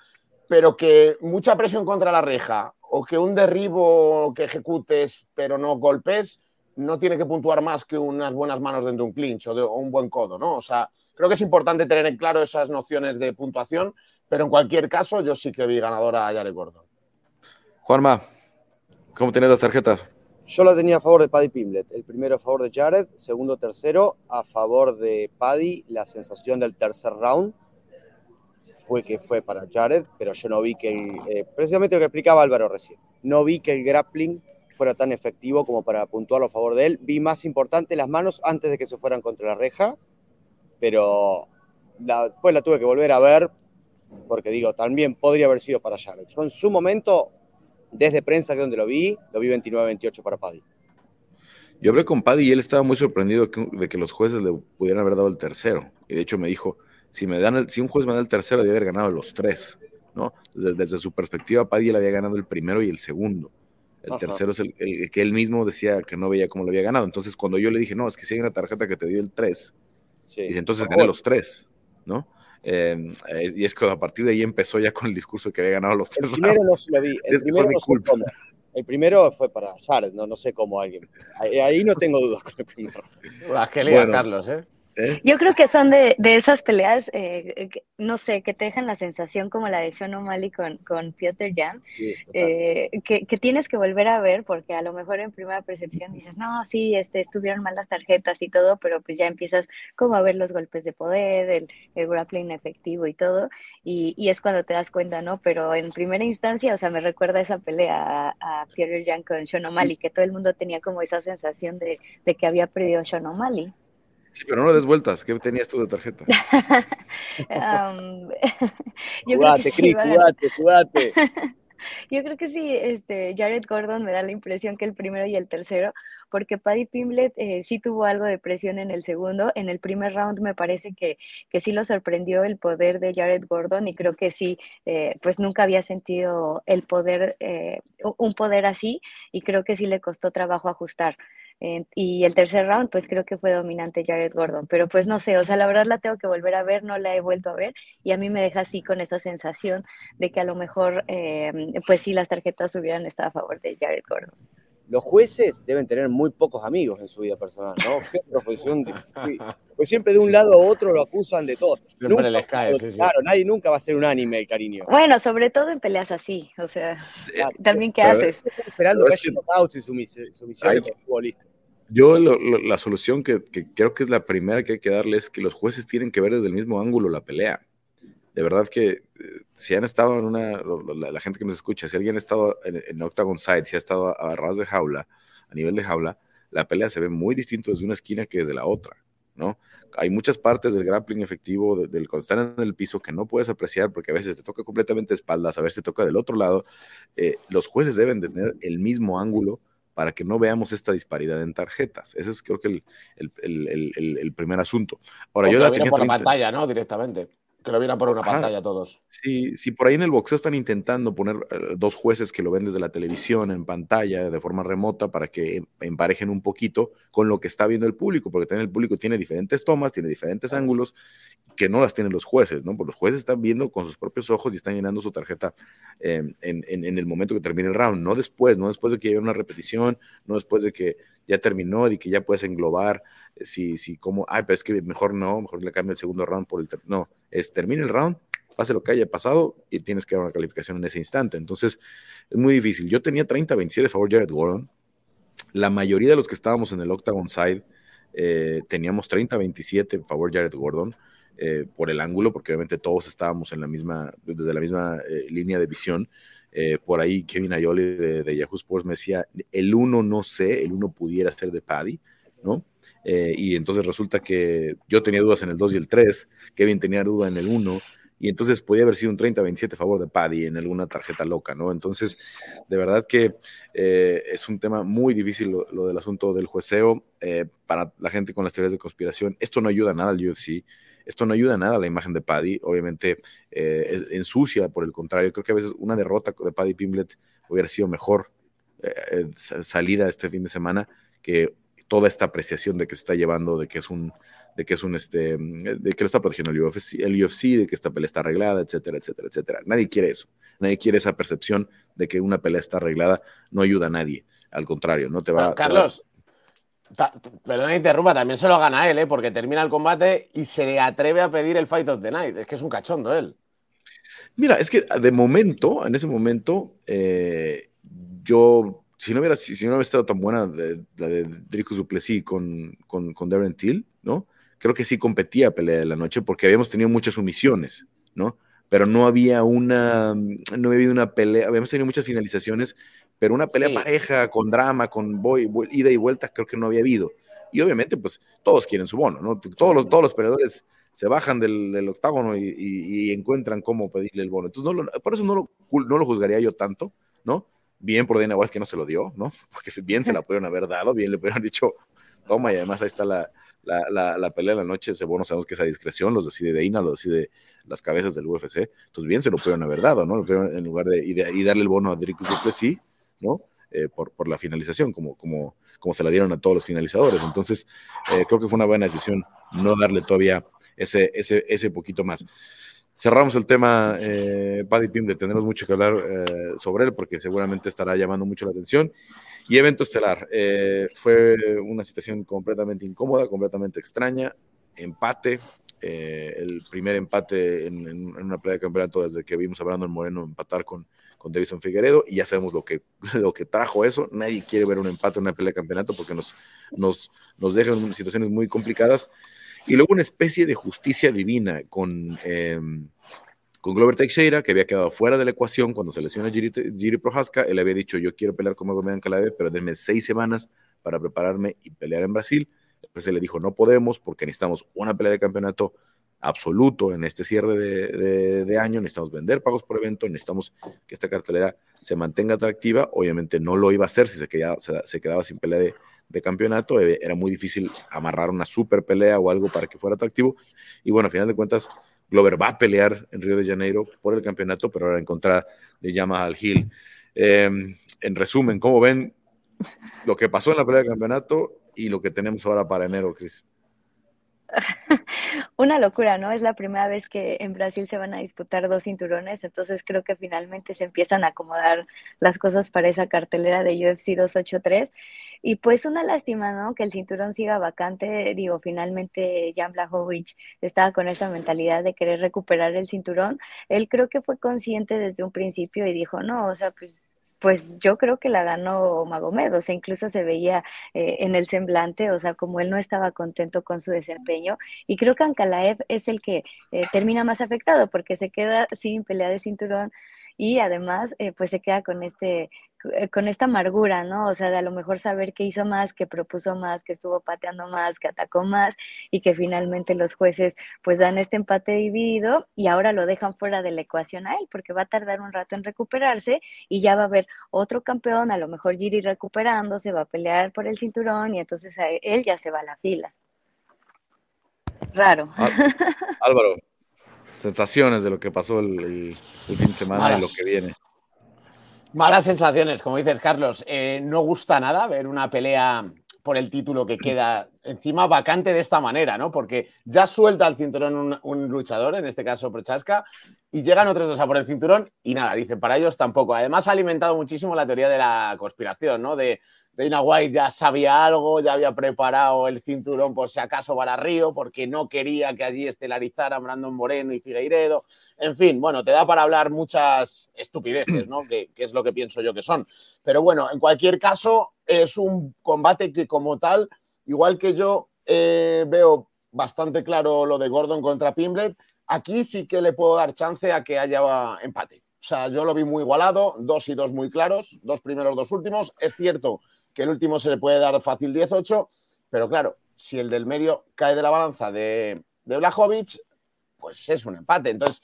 pero que mucha presión contra la reja o que un derribo que ejecutes pero no golpes no tiene que puntuar más que unas buenas manos dentro de un clinch o, un buen codo, ¿no? O sea, creo que es importante tener en claro esas nociones de puntuación, pero en cualquier caso yo sí que vi ganadora a Jared Gordon. Juanma, ¿cómo tienes las tarjetas? Yo la tenía a favor de Paddy Pimblet. El primero a favor de Jared, segundo, tercero a favor de Paddy. La sensación del tercer round fue que fue para Jared, pero yo no vi que, eh, precisamente lo que explicaba Álvaro recién, no vi que el grappling fuera tan efectivo como para puntuarlo a favor de él. Vi más importante las manos antes de que se fueran contra la reja, pero después la tuve que volver a ver porque digo, también podría haber sido para Jared. Yo en su momento, desde prensa que donde lo vi, lo vi 29-28 para Paddy. Yo hablé con Paddy y él estaba muy sorprendido de que los jueces le pudieran haber dado el tercero. Y de hecho me dijo, si, me dan si un juez me da el tercero, debe haber ganado los tres. ¿no? Desde, su perspectiva, Paddy él había ganado el primero y el segundo. El tercero es el, que él mismo decía que no veía cómo lo había ganado. Entonces, cuando yo le dije, no, es que si hay una tarjeta que te dio el 3, dice, entonces gané los tres, ¿no? Em, eh, y es que a partir de ahí empezó ya con el discurso que había ganado los tres. El primero no se lo vi. El, primero, fue el primero fue para Jared, no, no sé cómo alguien. Ahí, no tengo dudas con el primero. Las que le Carlos, ¿eh? ¿Eh? Yo creo que son de, de esas peleas, eh, no sé, que te dejan la sensación como la de Sean O'Malley con, con Peter Jan, eh, que, que, tienes que volver a ver porque a lo mejor en primera percepción dices, no, sí, este, estuvieron mal las tarjetas y todo, pero pues ya empiezas como a ver los golpes de poder, el, el grappling efectivo y todo, y, y, es cuando te das cuenta, ¿no? Pero en primera instancia, o sea, me recuerda esa pelea a, Peter Jan con Sean O'Malley, que todo el mundo tenía como esa sensación de, de que había perdido Sean O'Malley. Sí, pero no lo des vueltas. ¿Qué tenías tú de tarjeta? um, yo jugate, creo que jugate, Yo creo que sí, este, Jared Gordon me da la impresión que el primero y el tercero, porque Paddy Pimblet eh, sí tuvo algo de presión en el segundo. En el primer round me parece que, que sí lo sorprendió el poder de Jared Gordon y creo que sí, eh, pues nunca había sentido el poder, eh, un poder así y creo que sí le costó trabajo ajustar y el tercer round, pues creo que fue dominante Jared Gordon, pero pues no sé, o sea, la verdad la tengo que volver a ver, no la he vuelto a ver y a mí me deja así con esa sensación de que a lo mejor, eh, pues sí, las tarjetas hubieran estado a favor de Jared Gordon. Los jueces deben tener muy pocos amigos en su vida personal, ¿no? Qué profesión. Pues siempre de un lado a otro lo acusan de todo. Siempre les cae, sí, Claro, nadie nunca va a ser un anime, el cariño. Bueno, sobre todo en peleas así, o sea, también qué haces. esperando que haya knockouts y sumisiones de futbolista. Yo la solución que, creo que es la primera que hay que darle es que los jueces tienen que ver desde el mismo ángulo la pelea. De verdad que eh, si han estado en una, la, gente que nos escucha, si alguien ha estado en, Octagon Side, si ha estado a, ras de jaula, a nivel de jaula, la pelea se ve muy distinto desde una esquina que desde la otra, ¿no? Hay muchas partes del grappling efectivo, del cuando en el piso, que no puedes apreciar porque a veces te toca completamente espaldas, a veces te toca del otro lado. Eh, los jueces deben tener el mismo ángulo para que no veamos esta disparidad en tarjetas. Ese es creo que el, el, el, el primer asunto. Ahora, yo la tenía por la pantalla, ¿no? Directamente. Que lo vieran por una pantalla todos. Sí, sí, por ahí en el boxeo están intentando poner eh, dos jueces que lo ven desde la televisión en pantalla de forma remota para que emparejen un poquito con lo que está viendo el público, porque también el público tiene diferentes tomas, tiene diferentes ángulos que no las tienen los jueces, ¿no? Porque los jueces están viendo con sus propios ojos y están llenando su tarjeta em, en, en, en, el momento que termine el round, no después, no después de que haya una repetición, no después de que ya terminó y que ya puedes englobar eh, si, si como, ay, pero es que mejor no, mejor le cambio el segundo round por el, no, es termina el round, pase lo que haya pasado y tienes que dar una calificación en ese instante. Entonces, es muy difícil. Yo tenía 30-27 a favor Jared Gordon. La mayoría de los que estábamos en el Octagon Side eh, teníamos 30-27 en favor Jared Gordon. Eh, por el ángulo, porque obviamente todos estábamos en la misma, desde la misma línea de visión. Por ahí Kevin Ayoli de, de, Yahoo Sports me decía, el uno no sé, el uno pudiera ser de Paddy, ¿no? Eh, y entonces resulta que yo tenía dudas en el 2 y el 3, Kevin tenía duda en el 1, y entonces podía haber sido un 30-27 a favor de Paddy en alguna tarjeta loca, ¿no? Entonces, de verdad que eh, es un tema muy difícil lo, del asunto del jueceo eh, para la gente con las teorías de conspiración. Esto no ayuda nada al UFC. Esto no ayuda nada a la imagen de Paddy, obviamente ensucia, por el contrario, creo que a veces una derrota de Paddy Pimblet hubiera sido mejor salida este fin de semana que toda esta apreciación de que se está llevando, de que es un, de que es un, este, de que lo está protegiendo el UFC, el UFC, de que esta pelea está arreglada, etcétera, etcétera, etcétera. Nadie quiere eso. nadie quiere esa percepción de que una pelea está arreglada, no ayuda a nadie, al contrario, no te va, Carlos, Perdona, interrumpa, también se lo gana él, ¿eh? porque termina el combate y se le atreve a pedir el Fight of the Night. Es que es un cachondo él. Mira, es que de momento, en ese momento, eh, yo, si no hubiera, si, no hubiera estado tan buena la de, Drico Duplessis con, con, con Darren Till, ¿no? Creo que sí competía pelea de la noche porque habíamos tenido muchas sumisiones, ¿no? Pero no había una, no había una pelea, habíamos tenido muchas finalizaciones pero una pelea pareja con drama, con ida y vuelta, creo que no había habido. Y obviamente, pues todos quieren su bono, ¿no? Todos los, todos los peleadores se bajan del, octágono y, encuentran cómo pedirle el bono. Entonces, no por eso no lo, no lo juzgaría yo tanto, ¿no? Bien por Dana White que no se lo dio, ¿no? Porque bien se la pudieron haber dado, bien le pudieron dicho, toma, y además ahí está la, la, la, pelea de la noche, ese bono sabemos que esa discreción, los decide Dana, lo decide las cabezas del UFC, entonces bien se lo pudieron haber dado, ¿no? En lugar de, y, darle el bono a Dricus Duplessis, ¿no? Eh, por, la finalización, como, como, como se la dieron a todos los finalizadores. Entonces, eh, creo que fue una buena decisión no darle todavía ese, ese, ese poquito más. Cerramos el tema, eh, Paddy Pimble, tenemos mucho que hablar sobre él porque seguramente estará llamando mucho la atención. Y evento estelar, fue una situación completamente incómoda, completamente extraña, empate, el primer empate en, en, una pelea de campeonato desde que vimos a Brandon Moreno empatar con, con Davison Figueredo y ya sabemos lo que, lo que trajo eso. Nadie quiere ver un empate en una pelea de campeonato porque nos, nos, nos deja en situaciones muy complicadas. Y luego una especie de justicia divina con, em, con Glover Teixeira, que había quedado fuera de la ecuación cuando se lesionó Giri, Giri Prohaska. Él había dicho, yo quiero pelear con Magomed Ankalaev, pero denme seis semanas para prepararme y pelear en Brasil. Después se le dijo, no podemos porque necesitamos una pelea de campeonato absoluto en este cierre de, año. Necesitamos vender pagos por evento, necesitamos que esta cartelera se mantenga atractiva. Obviamente no lo iba a hacer si se quedaba, se, quedaba sin pelea de, campeonato. Eh, era muy difícil amarrar una super pelea o algo para que fuera atractivo. Y bueno, a final de cuentas, Glover va a pelear en Río de Janeiro por el campeonato, pero ahora en contra de Jamal Hill. Em, en resumen, ¿cómo ven lo que pasó en la pelea de campeonato y lo que tenemos ahora para enero, Cris? Una locura, ¿no? Es la primera vez que en Brasil se van a disputar dos cinturones, entonces creo que finalmente se empiezan a acomodar las cosas para esa cartelera de UFC 283. Y pues una lástima, ¿no? Que el cinturón siga vacante. Digo, finalmente Jan Blachowicz estaba con esa mentalidad de querer recuperar el cinturón. Él creo que fue consciente desde un principio y dijo, no, o sea, pues pues yo creo que la ganó Magomed, o sea, incluso se veía eh, en el semblante, o sea, como él no estaba contento con su desempeño, y creo que Ankalaev es el que eh, termina más afectado porque se queda sin pelea de cinturón y además eh, pues se queda con este con esta amargura, ¿no? O sea, de a lo mejor saber que hizo más, que propuso más, que estuvo pateando más, que atacó más y que finalmente los jueces pues dan este empate dividido y ahora lo dejan fuera de la ecuación a él porque va a tardar un rato en recuperarse y ya va a haber otro campeón, a lo mejor Giri recuperándose, va a pelear por el cinturón y entonces él ya se va a la fila. Raro. Álvaro, sensaciones de lo que pasó el, fin de semana y lo que viene. Malas sensaciones, como dices, Carlos. Eh, no gusta nada ver una pelea por el título que queda encima vacante de esta manera, ¿no? Porque ya suelta el cinturón un, luchador, en este caso Prochaska, y llegan otros dos a por el cinturón y nada, dice, para ellos tampoco. Además ha alimentado muchísimo la teoría de la conspiración, ¿no? De Dana White ya sabía algo, ya había preparado el cinturón por si acaso para Río, porque no quería que allí estelarizaran Brandon Moreno y Figueiredo. En fin, bueno, te da para hablar muchas estupideces, ¿no? que, es lo que pienso yo que son. Pero bueno, en cualquier caso, es un combate que como tal, igual que yo eh, veo bastante claro lo de Gordon contra Pimblet, aquí sí que le puedo dar chance a que haya empate. O sea, yo lo vi muy igualado, dos y dos muy claros, dos primeros, dos últimos. Es cierto que el último se le puede dar fácil 18, pero claro, si el del medio cae de la balanza de, de pues es un empate. Entonces,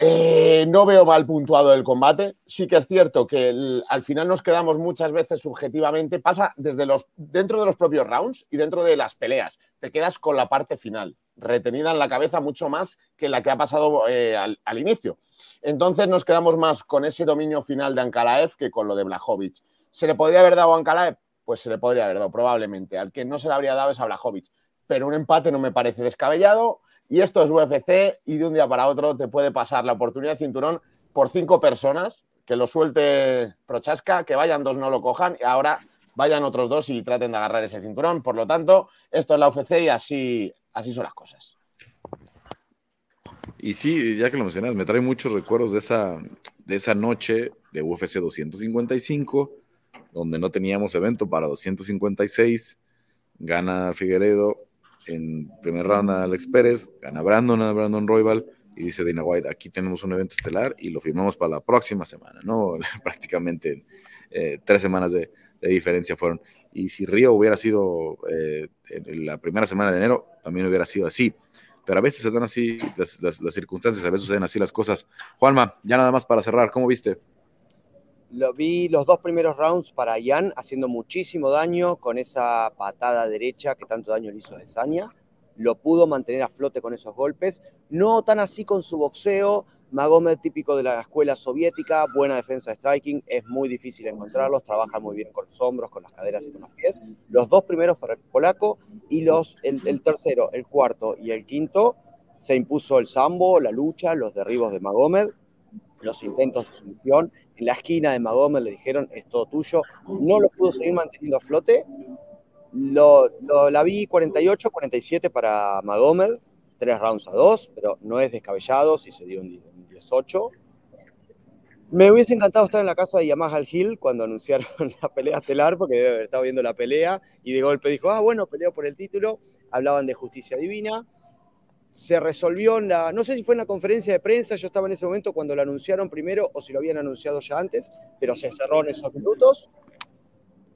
eh, no veo mal puntuado el combate. Sí que es cierto que al final nos quedamos muchas veces subjetivamente, pasa desde los, dentro de los propios rounds y dentro de las peleas. Te quedas con la parte final, retenida en la cabeza mucho más que la que ha pasado eh, al, inicio. Entonces nos quedamos más con ese dominio final de Ankalaev que con lo de Blachowicz. ¿Se le podría haber dado a Ankalaev? Pues se le podría haber dado, probablemente. Al que no se le habría dado es a Blachowicz. Pero un empate no me parece descabellado. Y esto es UFC y de un día para otro te puede pasar la oportunidad de cinturón por cinco personas, que lo suelte Prochaska, que vayan dos no lo cojan y ahora vayan otros dos y traten de agarrar ese cinturón. Por lo tanto, esto es la UFC y así, así son las cosas. Y sí, ya que lo mencionas, me trae muchos recuerdos de esa, de esa noche de UFC 255, donde no teníamos evento para 256. Gana Figueredo en primer ronda Alex Pérez, gana Brandon Brandon Royal y dice Dana White, aquí tenemos un evento estelar y lo firmamos para la próxima semana, ¿no? Prácticamente eh, tres semanas de, diferencia fueron. Y si Río hubiera sido eh, en la primera semana de enero, también hubiera sido así pero a veces se dan así las, circunstancias, a veces suceden así las cosas. Juanma, ya nada más para cerrar, ¿cómo viste? Lo vi los dos primeros rounds para Ian haciendo muchísimo daño con esa patada derecha que tanto daño le hizo a Desaña. Lo pudo mantener a flote con esos golpes. No tan así con su boxeo, Magomed, típico de la escuela soviética, buena defensa de striking, es muy difícil encontrarlos, trabaja muy bien con los hombros, con las caderas y con los pies. Los dos primeros para el polaco y los, el, tercero, el cuarto y el quinto se impuso el sambo, la lucha, los derribos de Magomed, los intentos de sumisión. En la esquina de Magomed le dijeron, es todo tuyo. No lo pudo seguir manteniendo a flote. Lo, la vi 48-47 para Magomed, tres rounds a dos, pero no es descabellado si se dio un, 18. Me hubiese encantado estar en la casa de Yamaha Hill cuando anunciaron la pelea estelar, porque debe haber estado viendo la pelea y de golpe dijo, ah, bueno, peleo por el título. Hablaban de justicia divina. Se resolvió en la, no sé si fue en la conferencia de prensa, yo estaba en ese momento cuando lo anunciaron primero o si lo habían anunciado ya antes, pero se cerró en esos minutos.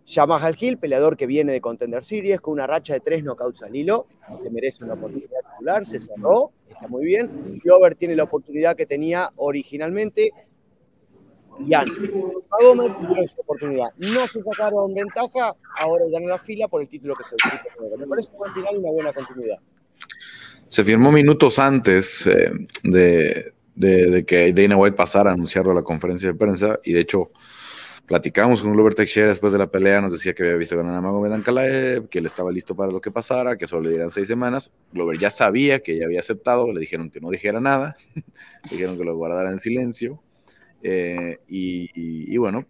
Yamaha Hill, peleador que viene de Contender Series con una racha de tres knockouts al hilo, que merece una oportunidad titular, se cerró, está muy bien. Glover tiene la oportunidad que tenía originalmente. Jan Gómez tiene su oportunidad. No se sacaron ventaja, ahora gana la fila por el título que se Me parece un buen final y una buena continuidad. Se firmó minutos antes eh, de, que Dana White pasara a anunciarlo a la conferencia de prensa y de hecho Platicamos con Glover Teixeira después de la pelea, nos decía que había visto ganar a Magomed Ankalaev, que él estaba listo para lo que pasara, que solo le dieran seis semanas. Glover ya sabía que ya había aceptado, le dijeron que no dijera nada, le dijeron que lo guardara en silencio. Eh, y, bueno,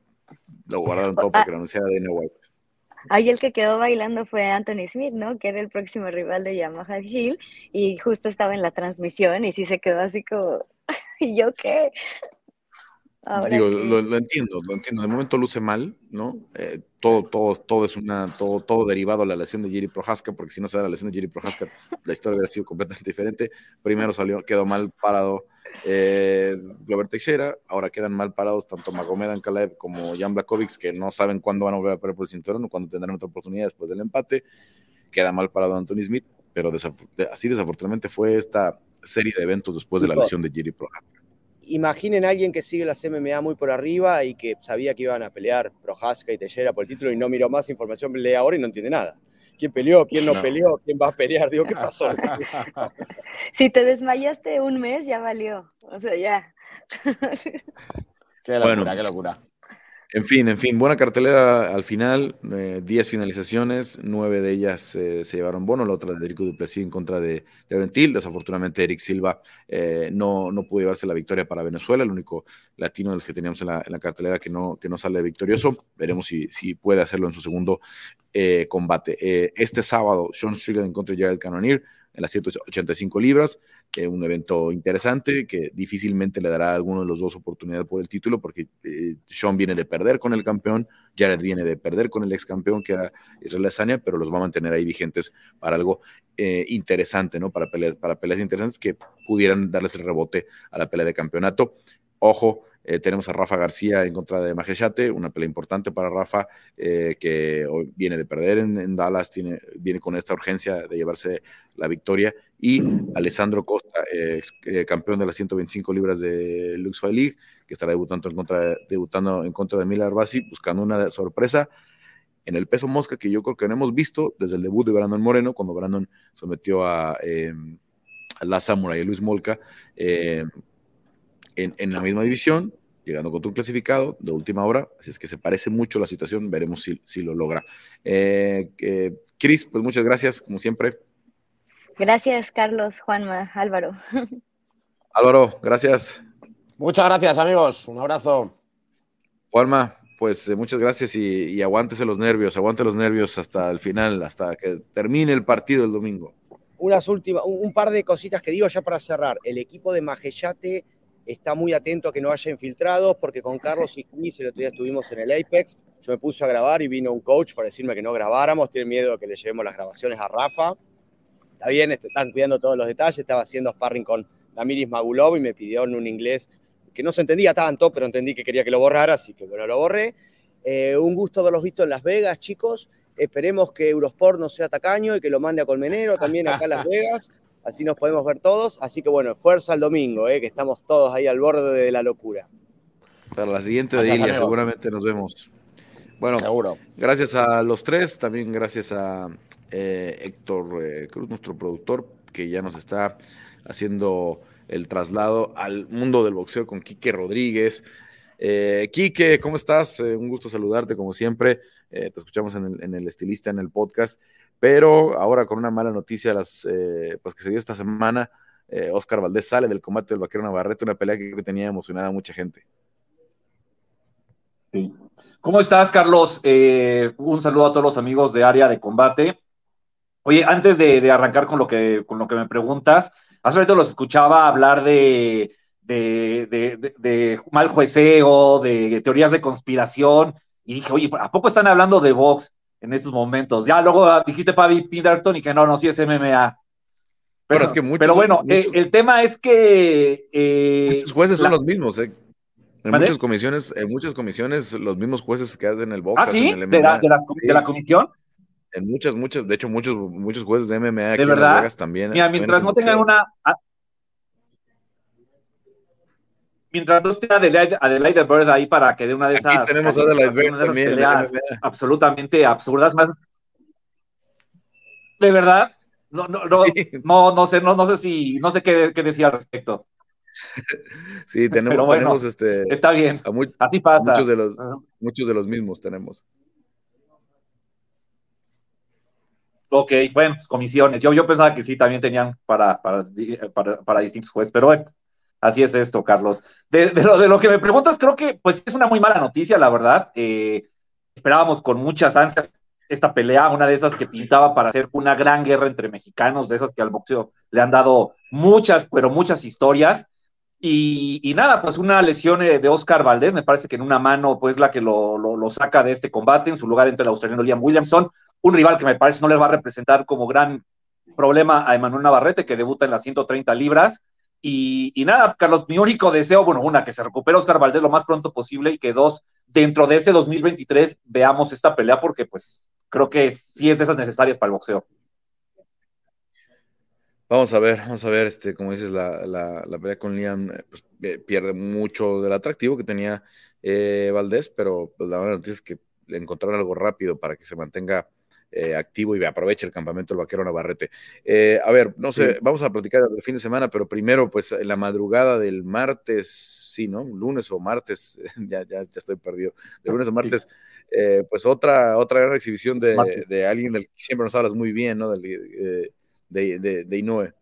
lo guardaron todo para que lo anunciara Dana White. Ahí el que quedó bailando fue Anthony Smith, ¿no? Que era el próximo rival de Yamaha Hill y justo estaba en la transmisión y sí se quedó así como, ¿y yo qué? Digo, lo, entiendo, lo entiendo. De momento luce mal, ¿no? Eh, todo, todo, todo es una, todo, todo derivado a la lesión de Jerry Prohaska, porque si no se da la lesión de Jerry Prohaska, la historia hubiera sido completamente diferente. Primero salió, quedó mal parado eh, Robert Teixeira, ahora quedan mal parados tanto Magomed Ankalaev como Jan Blakovic, que no saben cuándo van a volver a perder por el cinturón o cuándo tendrán otra oportunidad después del empate. Queda mal parado Anthony Smith, pero así desafortunadamente fue esta serie de eventos después de la lesión de Jerry Prohaska imaginen a alguien que sigue las MMA muy por arriba y que sabía que iban a pelear Prohaska y Teixeira por el título y no miró más información, lee ahora y no entiende nada. ¿Quién peleó? ¿Quién no, peleó? ¿Quién va a pelear? Digo, ¿qué pasó? si te desmayaste un mes, ya valió. O sea, ya. qué locura, qué locura. En fin, en fin, buena cartelera al final, 10 eh, finalizaciones, 9 de ellas eh, se llevaron bono, la otra de Eric Duplessis en contra de, de. Desafortunadamente, Eric Silva eh, no, no pudo llevarse la victoria para Venezuela, el único latino de los que teníamos en la, en la cartelera que no, que no sale victorioso. Veremos si, si puede hacerlo en su segundo combate. este sábado, Sean Strickland en contra de Jared Cannonier en las 185 libras. Eh, un evento interesante que difícilmente le dará a alguno de los dos oportunidad por el título porque eh, Sean viene de perder con el campeón, Jared viene de perder con el ex campeón que era Israel Azania, pero los va a mantener ahí vigentes para algo eh, interesante, ¿no? Para peleas, para peleas interesantes que pudieran darles el rebote a la pelea de campeonato. Ojo, eh, tenemos a Rafa García en contra de Majeshate, una pelea importante para Rafa, eh, que viene de perder en, Dallas, tiene, viene con esta urgencia de llevarse la victoria. Y Alessandro Costa, eh, campeón de las 125 libras de Lux Fight League, que estará debutando en contra, debutando en contra de Mila Arbasi, buscando una sorpresa en el peso mosca que yo creo que no hemos visto desde el debut de Brandon Moreno, cuando Brandon sometió a, la Samurai y Luis Molca en, la misma división, llegando con tu clasificado de última hora, así es que se parece mucho la situación, veremos si, si lo logra. Eh, Cris, pues muchas gracias, como siempre. Gracias, Carlos, Juanma, Álvaro. Álvaro, gracias. Muchas gracias, amigos. Un abrazo. Juanma, pues eh, muchas gracias y, aguántese los nervios, aguante los nervios hasta el final, hasta que termine el partido el domingo. Unas últimas, un, par de cositas que digo ya para cerrar. El equipo de Majellate está muy atento a que no haya infiltrados, porque con Carlos y Luis el otro día estuvimos en el Apex. Yo me puse a grabar y vino un coach para decirme que no grabáramos. Tiene miedo de que le llevemos las grabaciones a Rafa. Está bien, este, están cuidando todos los detalles. Estaba haciendo sparring con Damiris Magulov y me pidió en un inglés que no se entendía tanto, pero entendí que quería que lo borrara, así que bueno, lo borré. Eh, un gusto haberlos visto en Las Vegas, chicos. Esperemos que Eurosport no sea tacaño y que lo mande a Colmenero también acá a Las Vegas. Así nos podemos ver todos. Así que bueno, fuerza al domingo, eh, que estamos todos ahí al borde de la locura. Para la siguiente de Ilia, seguramente nos vemos. Bueno, Seguro. gracias a los tres, también gracias a eh, Héctor Cruz, nuestro productor, que ya nos está haciendo el traslado al mundo del boxeo con Quique Rodríguez. Eh, Quique, ¿cómo estás? Eh, un gusto saludarte como siempre. Eh, te escuchamos en el, estilista, en el podcast, pero ahora con una mala noticia las, eh, pues que se dio esta semana. Oscar Valdés sale del combate del vaquero Navarrete, una pelea que tenía emocionada a mucha gente. ¿Cómo estás, Carlos? un saludo a todos los amigos de área de combate. Oye, antes de, de arrancar con lo, que, con lo que me preguntas, Hace rato los escuchaba hablar de, de, mal jueceo, de teorías de conspiración, y dije, oye, ¿a poco están hablando de Vox en estos momentos? Ya luego dijiste Pavi Pinderton y que no, no, sí es MMA. Pero, es que pero bueno, eh, el tema es que... Eh, muchos jueces son los mismos, ¿eh? En muchas comisiones, en muchas comisiones, los mismos jueces que hacen el box. Ah, sí, ¿De, la, de, la, comisión. En muchas, muchas, de hecho, muchos, muchos jueces de MMA aquí ¿De verdad? en Las Vegas también. Mira, mientras no tengan una. Mientras no esté Adelaide, Adelaide Bird ahí para que dé una de esas. Aquí tenemos Adelaide Bird también. Peleas absolutamente absurdas. Más. De verdad, no, no, no, no, no sé, no, no sé si, no sé qué, qué decir al respecto. Sí, tenemos, tenemos este. Está bien. Así pasa. Muchos de los, muchos de los mismos tenemos. Ok, bueno, pues comisiones. Yo, yo pensaba que sí, también tenían para, para, para, distintos jueces, pero bueno, así es esto, Carlos. De, lo, de lo que me preguntas, creo que pues es una muy mala noticia, la verdad. Eh, esperábamos con muchas ansias esta pelea, una de esas que pintaba para hacer una gran guerra entre mexicanos, de esas que al boxeo le han dado muchas, pero muchas historias. Y, nada, pues una lesión eh, de Oscar Valdés, me parece que en una mano, pues la que lo, lo, saca de este combate, en su lugar entre el australiano Liam Williamson un rival que me parece no le va a representar como gran problema a Emanuel Navarrete, que debuta en las 130 libras. Y, nada, Carlos, mi único deseo, bueno, una, que se recupere Oscar Valdés lo más pronto posible y que dos, dentro de este 2023 veamos esta pelea porque pues creo que sí es de esas necesarias para el boxeo. Vamos a ver, vamos a ver, este, como dices, la, la, pelea con Liam eh, pues, eh, pierde mucho del atractivo que tenía eh, Valdés, pero pues, la verdad es que encontrar algo rápido para que se mantenga eh, activo y aproveche el campamento del vaquero Navarrete. Eh, a ver, no sé, vamos a platicar del fin de semana, pero primero, pues en la madrugada del martes, sí, ¿no? Lunes o martes, ya, ya, ya estoy perdido, de lunes o martes, eh, pues otra, otra gran exhibición de, de, alguien del que siempre nos hablas muy bien, ¿no? Del, de, de, de Inoue.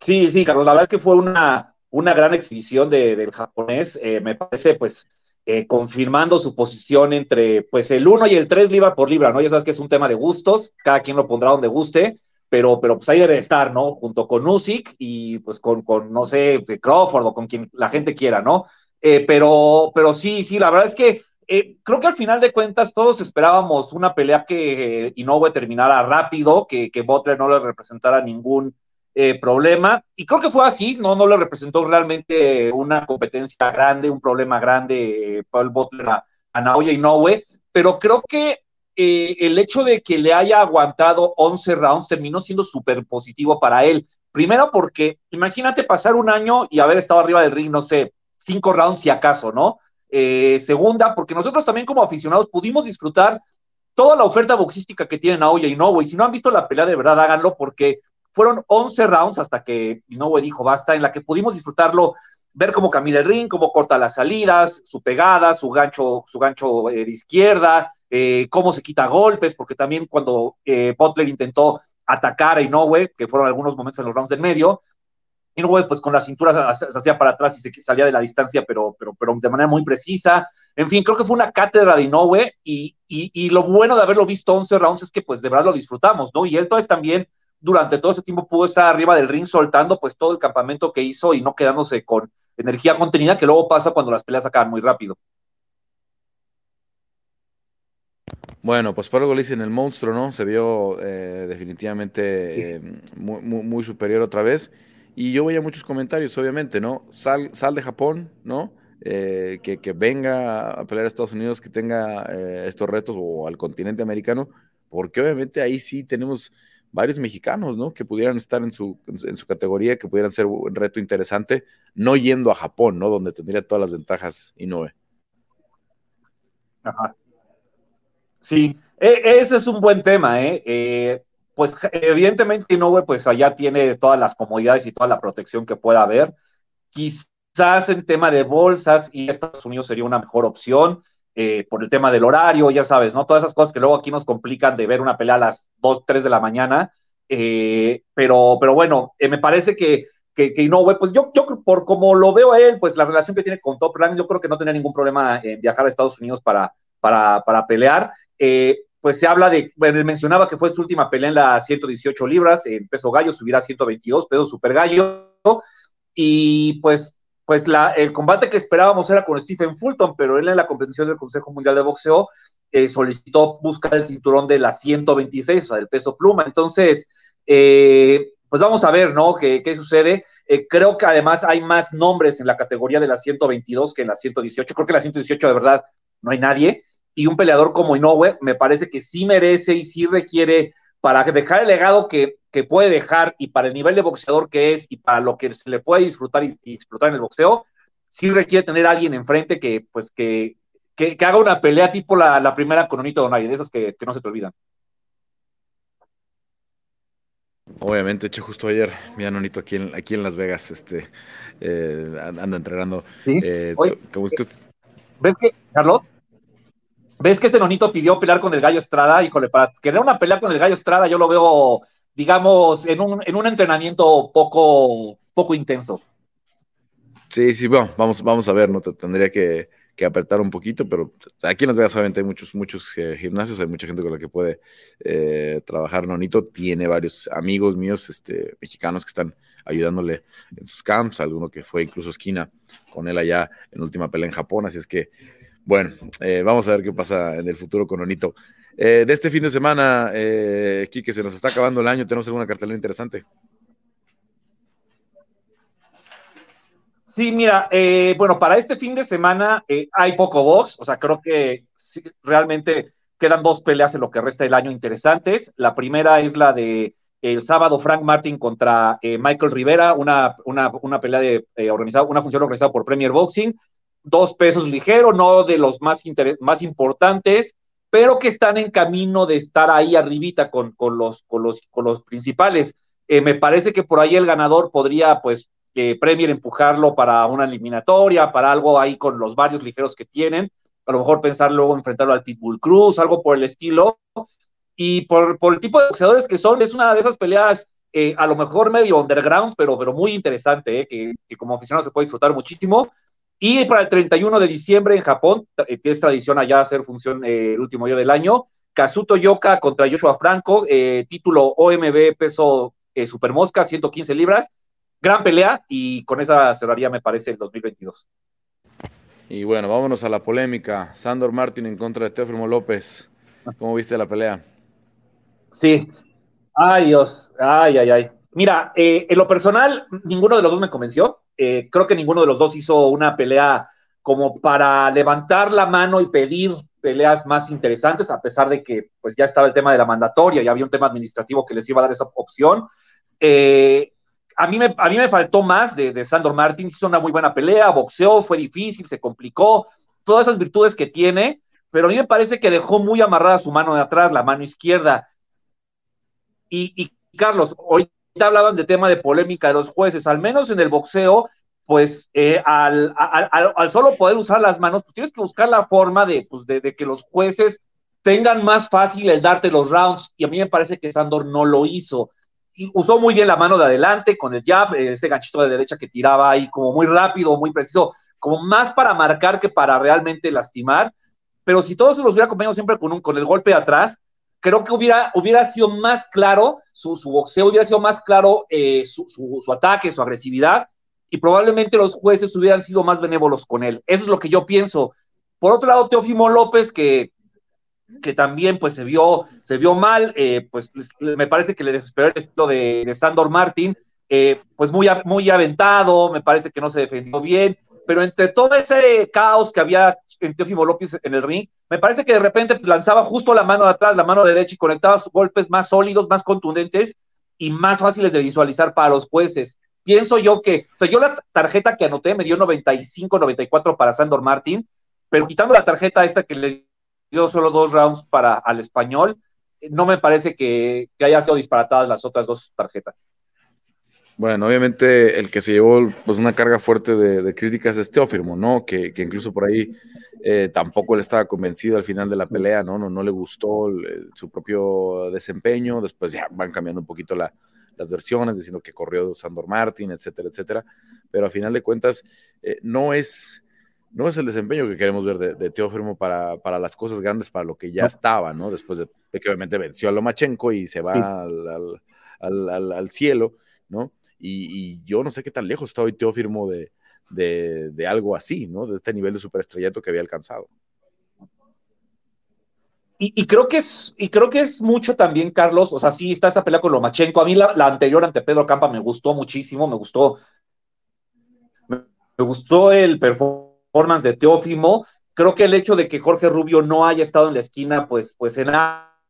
Sí, sí, Carlos, la verdad es que fue una, una gran exhibición del japonés. me parece, pues, eh, confirmando su posición entre pues el 1 y el 3 libra por libra, ¿no? Ya sabes que es un tema de gustos, cada quien lo pondrá donde guste, pero, pero pues ahí debe estar, ¿no? Junto con Usyk y pues con, con, no sé, Crawford o con quien la gente quiera, ¿no? Eh, pero, pero sí, sí, la verdad es que eh, creo que al final de cuentas todos esperábamos una pelea que Inoue terminara rápido, que, que Butler no le representara ningún eh, problema. Y creo que fue así, no, no le representó realmente una competencia grande, un problema grande eh, Paul Butler a, a Naoya Inoue, pero creo que eh, el hecho de que le haya aguantado 11 rounds terminó siendo súper positivo para él. Primero porque imagínate pasar un año y haber estado arriba del ring, no sé, cinco rounds si acaso, ¿no? segunda, porque nosotros también como aficionados pudimos disfrutar toda la oferta boxística que tiene Naoya Inoue. Y si no han visto la pelea, de verdad háganlo porque fueron 11 rounds hasta que Inoue dijo basta, en la que pudimos disfrutarlo, ver cómo camina el ring, cómo corta las salidas, su pegada, su gancho, su gancho eh, de izquierda, eh, cómo se quita golpes, porque también cuando eh, Butler intentó atacar a Inoue, que fueron algunos momentos en los rounds del medio, Inoue pues con la cintura se, hacía para atrás y se salía de la distancia, pero, pero, pero de manera muy precisa. En fin, creo que fue una cátedra de Inoue y, y, lo bueno de haberlo visto 11 rounds es que pues de verdad lo disfrutamos, ¿no? Y él pues también durante todo ese tiempo pudo estar arriba del ring soltando pues todo el campamento que hizo y no quedándose con energía contenida que luego pasa cuando las peleas acaban muy rápido. Bueno, pues por algo le dicen el monstruo, ¿no? Se vio eh, definitivamente eh, muy, superior otra vez. Y yo veía muchos comentarios, obviamente, ¿no? Sal, sal de Japón, ¿no? Eh, que, que, venga a pelear a Estados Unidos, que tenga estos retos o al continente americano, porque obviamente ahí sí tenemos varios mexicanos, ¿no? Que pudieran estar en su, en su categoría, que pudieran ser un reto interesante, no yendo a Japón, ¿no? Donde tendría todas las ventajas Inoue. Ajá. Sí, e, ese es un buen tema, ¿eh? eh pues evidentemente Inoue pues allá tiene todas las comodidades y toda la protección que pueda haber. Quizás en tema de bolsas y Estados Unidos sería una mejor opción eh, por el tema del horario, ya sabes, ¿no? Todas esas cosas que luego aquí nos complican de ver una pelea a las 2, 3 de la mañana. Eh, pero, pero bueno, me parece que, que, que Inoue, pues yo, yo por como lo veo a él, pues la relación que tiene con Top Rank, yo creo que no tenía ningún problema en viajar a Estados Unidos para, para, para pelear. Eh, pues se habla de, bueno, él mencionaba que fue su última pelea en las 118 libras, en peso gallo subirá a 122, peso super gallo, y pues, pues la, el combate que esperábamos era con Stephen Fulton, pero él en la competición del Consejo Mundial de Boxeo eh, solicitó buscar el cinturón de las 126, o sea, del peso pluma, entonces, eh, pues vamos a ver, ¿no? ¿Qué, qué sucede? creo que además hay más nombres en la categoría de las 122 que en las 118, creo que en las 118 de verdad no hay nadie, y un peleador como Inoue me parece que sí merece y sí requiere para dejar el legado que, puede dejar y para el nivel de boxeador que es y para lo que se le puede disfrutar y, explotar en el boxeo, sí requiere tener a alguien enfrente que, pues, que, que, haga una pelea tipo la, primera con Onito Donaire, de esas que, no se te olvidan. Obviamente, hecho justo ayer, mi Nonito aquí en, aquí en Las Vegas, este, eh, anda entrenando. ¿Sí? Eh, ¿Ves que, Carlos? ¿Ves que este nonito pidió pelear con el Gallo Estrada? Híjole, para querer una pelea con el Gallo Estrada, yo lo veo, digamos, en un, en un entrenamiento poco, poco intenso. Sí, sí, bueno, vamos, vamos a ver, ¿no? Tendría que, apretar un poquito, pero aquí en Las Vegas obviamente hay muchos, muchos eh, gimnasios, hay mucha gente con la que puede eh, trabajar. Nonito tiene varios amigos míos este, mexicanos que están ayudándole en sus camps, alguno que fue incluso esquina con él allá en última pelea en Japón, así es que bueno, eh, vamos a ver qué pasa en el futuro con Onito. Eh, de este fin de semana, eh, se nos está acabando el año, tenemos alguna cartelera interesante. Sí, mira, eh, bueno, para este fin de semana hay poco box, o sea, creo que realmente quedan dos peleas en lo que resta del año interesantes. La primera es la de el sábado Frank Martin contra Michael Rivera, una, una, pelea de, organizada, una función organizada por Premier Boxing dos pesos ligeros, no de los más, más importantes, pero que están en camino de estar ahí arribita con, con, los, con, los, con los principales. Eh, me parece que por ahí el ganador podría, pues, eh, Premier empujarlo para una eliminatoria, para algo ahí con los varios ligeros que tienen, a lo mejor pensar luego enfrentarlo al Pitbull Cruz, algo por el estilo, y por, por el tipo de boxeadores que son, es una de esas peleas eh, a lo mejor medio underground, pero, pero muy interesante, que, que, como aficionado se puede disfrutar muchísimo. Y para el 31 de diciembre en Japón, eh, que es tradición allá hacer función eh, el último día del año, Kazuto Yoka contra Joshua Franco, eh, título OMB peso Super Mosca, 115 libras. Gran pelea y con esa cerraría, me parece, el 2022. Y bueno, vámonos a la polémica. Sandor Martin en contra de Teofimo López. ¿Cómo viste la pelea? Sí. Ay, Dios. Ay, ay, ay. Mira, en lo personal, ninguno de los dos me convenció. Eh, creo que ninguno de los dos hizo una pelea como para levantar la mano y pedir peleas más interesantes, a pesar de que pues ya estaba el tema de la mandatoria y había un tema administrativo que les iba a dar esa opción. Eh, a, mí me, a mí me faltó más de, de Sandor Martin, hizo una muy buena pelea, boxeó, fue difícil, se complicó, todas esas virtudes que tiene, pero a mí me parece que dejó muy amarrada su mano de atrás, la mano izquierda. Y Carlos, hoy hablaban de tema de polémica de los jueces, al menos en el boxeo, pues eh, al, solo poder usar las manos, pues tienes que buscar la forma de, pues, de, que los jueces tengan más fácil el darte los rounds, y a mí me parece que Sandor no lo hizo. usó muy bien la mano de adelante con el jab, ese ganchito de derecha que tiraba ahí como muy rápido, muy preciso, como más para marcar que para realmente lastimar. Pero si todo se los hubiera acompañado siempre con, un, con el golpe de atrás, creo que hubiera, hubiera sido más claro, su, boxeo hubiera sido más claro, eh, su, su, ataque, su agresividad, y probablemente los jueces hubieran sido más benévolos con él. Eso es lo que yo pienso. Por otro lado, Teófimo López, que, que también pues se vio, se vio mal, eh, pues me parece que le desesperó el estilo de, de Sandor Martin, eh, pues muy, muy aventado, me parece que no se defendió bien, pero entre todo ese caos que había en Teófimo López en el ring, me parece que de repente lanzaba justo la mano de atrás, la mano derecha y conectaba sus golpes más sólidos, más contundentes y más fáciles de visualizar para los jueces. Pienso yo que, o sea, yo la tarjeta que anoté me dio 95, 94 para Sandor Martín, pero quitando la tarjeta esta que le dio solo dos rounds para al español, no me parece que, que haya sido disparatadas las otras dos tarjetas. Bueno, obviamente el que se llevó pues, una carga fuerte de, críticas es Teófimo, ¿no? Que, que incluso por ahí eh, tampoco él estaba convencido al final de la pelea, ¿no? No, no le gustó su propio desempeño, después ya van cambiando un poquito las versiones, diciendo que corrió Sandor Martin, etcétera, etcétera, pero a final de cuentas eh, no es no es el desempeño que queremos ver de, de Teófimo para, para, las cosas grandes, para lo que ya estaba, ¿no? Después de, que obviamente venció a Lomachenko y se va al, al, al, cielo, ¿no? Y, yo no sé qué tan lejos está hoy Teófimo de, algo así, ¿no? De este nivel de superestrellato que había alcanzado. Y, creo que es, y creo que es mucho también, Carlos, o sea, sí está esa pelea con Lomachenko. A mí la, anterior ante Pedro Campa me gustó muchísimo, me gustó, me, gustó el performance de Teófimo. Creo que el hecho de que Jorge Rubio no haya estado en la esquina, pues, pues en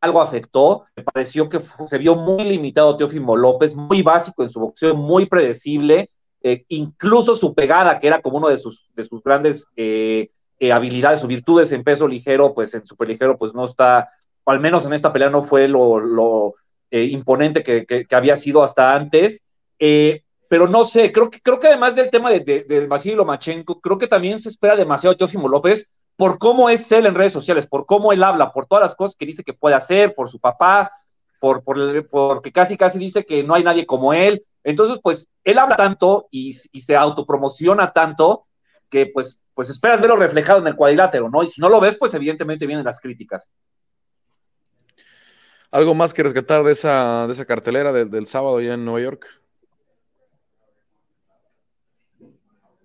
algo afectó. Me pareció que se vio muy limitado Teófimo López, muy básico en su boxeo, muy predecible. Eh, incluso su pegada, que era como uno de sus, de sus grandes eh, eh, habilidades o virtudes en peso ligero, pues en super ligero, pues no está, o al menos en esta pelea no fue lo, imponente que, había sido hasta antes. pero no sé, creo que, creo que además del tema de, de, de Lomachenko, creo que también se espera demasiado de Teófimo López por cómo es él en redes sociales, por cómo él habla, por todas las cosas que dice que puede hacer, por su papá, por, por, porque casi casi dice que no hay nadie como él. Entonces, pues, él habla tanto y, se autopromociona tanto que, pues, pues esperas verlo reflejado en el cuadrilátero, ¿no? Y si no lo ves, pues evidentemente vienen las críticas. ¿Algo más que rescatar de esa, de esa cartelera del sábado allá en Nueva York?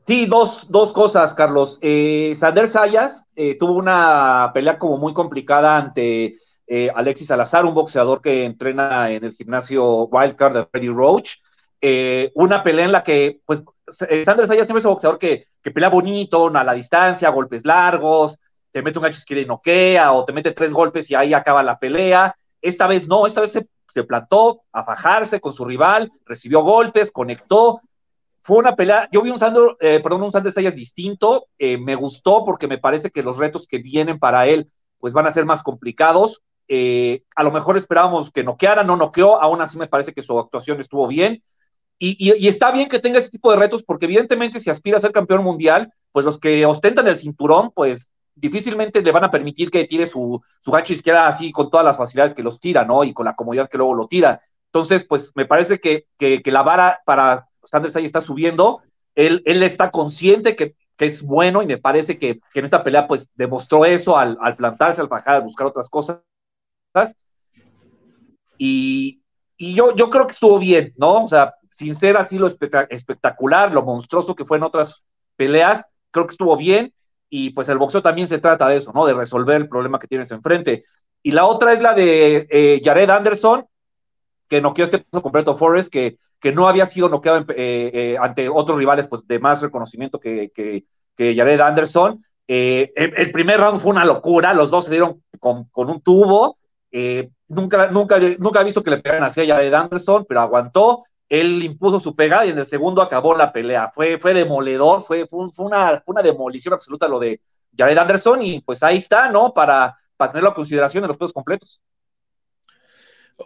Sí, dos, dos cosas, Carlos. Eh, Sander Sayas eh, tuvo una pelea como muy complicada ante eh, Alexis Salazar, un boxeador que entrena en el gimnasio Wildcard de Freddy Roach. Eh, una pelea en la que, pues, Sander Sayas siempre es un boxeador que, que, pelea bonito, a la distancia, golpes largos, te mete un gancho y noquea, o te mete tres golpes y ahí acaba la pelea. Esta vez no, esta vez se, se plantó a fajarse con su rival, recibió golpes, conectó, fue una pelea, yo vi un Sandro, eh, perdón, un Sandro Sayas distinto, eh, me gustó porque me parece que los retos que vienen para él pues van a ser más complicados. Eh, a lo mejor esperábamos que noqueara, no noqueó, aún así me parece que su actuación estuvo bien. Y, está bien que tenga ese tipo de retos porque evidentemente si aspira a ser campeón mundial, pues los que ostentan el cinturón, pues difícilmente le van a permitir que tire su, su gancho izquierda así con todas las facilidades que los tira, ¿no? Y con la comodidad que luego lo tira. Entonces, pues me parece que, que, que la vara para Sanders ahí está subiendo, él, él está consciente que, que, es bueno y me parece que, que, en esta pelea pues demostró eso al, al plantarse, al bajar, al buscar otras cosas. Y, y yo, yo creo que estuvo bien, ¿no? O sea, sin ser así lo espectacular, lo monstruoso que fue en otras peleas, creo que estuvo bien. Y pues el boxeo también se trata de eso, ¿no? De resolver el problema que tienes enfrente. Y la otra es la de eh, Jared Anderson, que noqueó este peso completo Forrest, que, que no había sido noqueado eh, eh, ante otros rivales pues, de más reconocimiento que, que, que Jared Anderson. Eh, el, primer round fue una locura, los dos se dieron con, con un tubo. nunca, nunca, nunca he visto que le pegaran así a Jared Anderson, pero aguantó. Él impuso su pegada y en el segundo acabó la pelea. Fue, fue demoledor, fue, fue, una, una demolición absoluta lo de Jared Anderson y pues ahí está, ¿no? Para, para tenerlo a consideración en los pesos completos.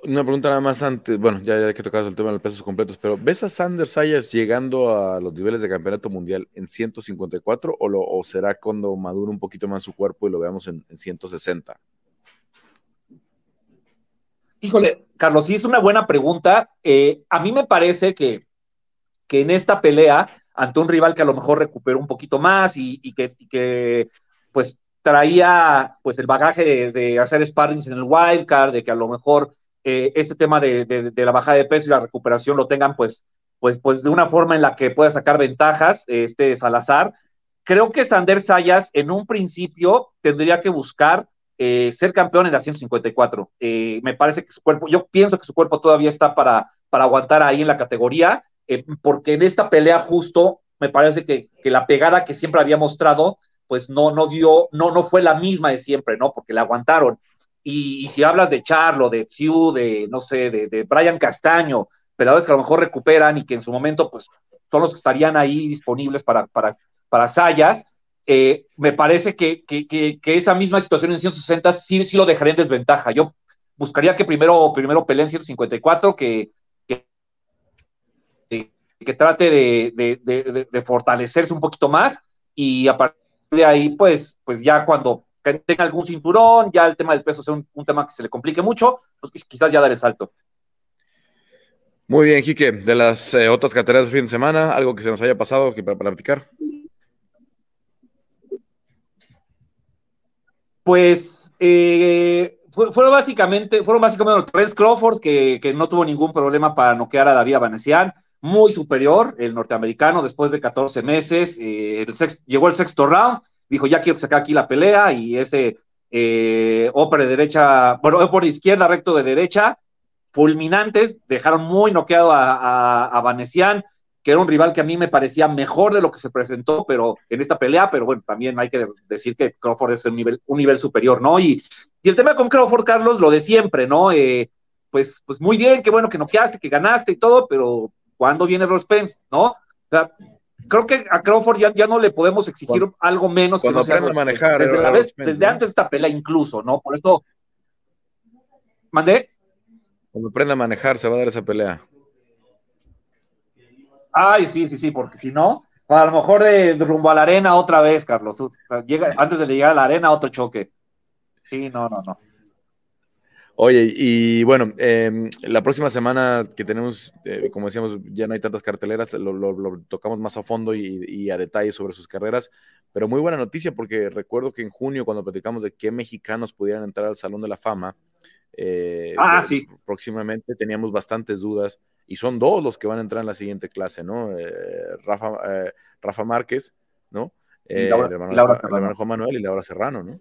Una pregunta nada más antes, bueno, ya, ya que tocabas el tema de los pesos completos, pero ¿ves a Sanders Sayas llegando a los niveles de campeonato mundial en 154 o, lo, o será cuando madure un poquito más su cuerpo y lo veamos en, 160? Híjole, Carlos, sí es una buena pregunta. Eh, a mí me parece que, que en esta pelea, ante un rival que a lo mejor recuperó un poquito más y, que, que, pues traía pues el bagaje de, hacer sparrings en el wildcard, de que a lo mejor eh, este tema de, la bajada de peso y la recuperación lo tengan pues, pues, pues de una forma en la que pueda sacar ventajas este Salazar. Creo que Sander Sayas en un principio tendría que buscar eh, ser campeón en la 154. Eh, me parece que su cuerpo, yo pienso que su cuerpo todavía está para, para aguantar ahí en la categoría, porque en esta pelea justo me parece que, la pegada que siempre había mostrado, pues no, no dio, no, no fue la misma de siempre, ¿no? Porque le aguantaron. Y, si hablas de Charlo, de Hugh, de, no sé, de, de Brian Castaño, peleadores que a lo mejor recuperan y que en su momento, pues, son los que estarían ahí disponibles para, para, para Sayas, eh, me parece que, esa misma situación en 160 sí, sí lo dejaría en desventaja. Yo buscaría que primero, primero pelee en 154, que, que, trate de, fortalecerse un poquito más y a partir de ahí, pues, pues ya cuando tenga algún cinturón, ya el tema del peso sea un, tema que se le complique mucho, pues quizás ya dar el salto. Muy bien, Quique, de las eh, otras carreras de fin de semana, algo que se nos haya pasado para, para platicar. pues eh, fueron básicamente, fueron básicamente tres Crawford, que, no tuvo ningún problema para noquear a David Abanesian, muy superior, el norteamericano, después de 14 meses, eh, llegó el sexto round, dijo, ya quiero sacar aquí la pelea, y ese eh, de derecha, bueno, por izquierda, recto de derecha, fulminantes, dejaron muy noqueado a, a, a Vanessian, que era un rival que a mí me parecía mejor de lo que se presentó, pero en esta pelea, pero bueno, también hay que decir que Crawford es un nivel, un nivel superior, ¿no? Y, y el tema con Crawford, Carlos, lo de siempre, ¿no? Eh, pues, pues muy bien, qué bueno que noqueaste, que ganaste y todo, pero ¿cuándo viene Ross Pence, no? O sea, creo que a Crawford ya, ya no le podemos exigir algo menos que no sea a manejar. Desde, desde antes de esta pelea incluso, ¿no? Por eso... ¿Mandé? Cuando aprenda a manejar se va a dar esa pelea. Ay, sí, sí, sí, porque si no, a lo mejor de, rumbo a la arena otra vez, Carlos. Llega, antes de llegar a la arena, otro choque. Sí, no, no, no. Oye, y bueno, em, la próxima semana que tenemos, eh, como decíamos, ya no hay tantas carteleras, lo, tocamos más a fondo y, a detalle sobre sus carreras, pero muy buena noticia porque recuerdo que en junio cuando platicamos de qué mexicanos pudieran entrar al Salón de la Fama, eh, ah, sí. próximamente teníamos bastantes dudas y son dos los que van a entrar en la siguiente clase, ¿no? Eh, Rafa, eh, Rafa Márquez, ¿no? Eh, Laura, hermano, Juan Manuel y Laura Serrano, ¿no?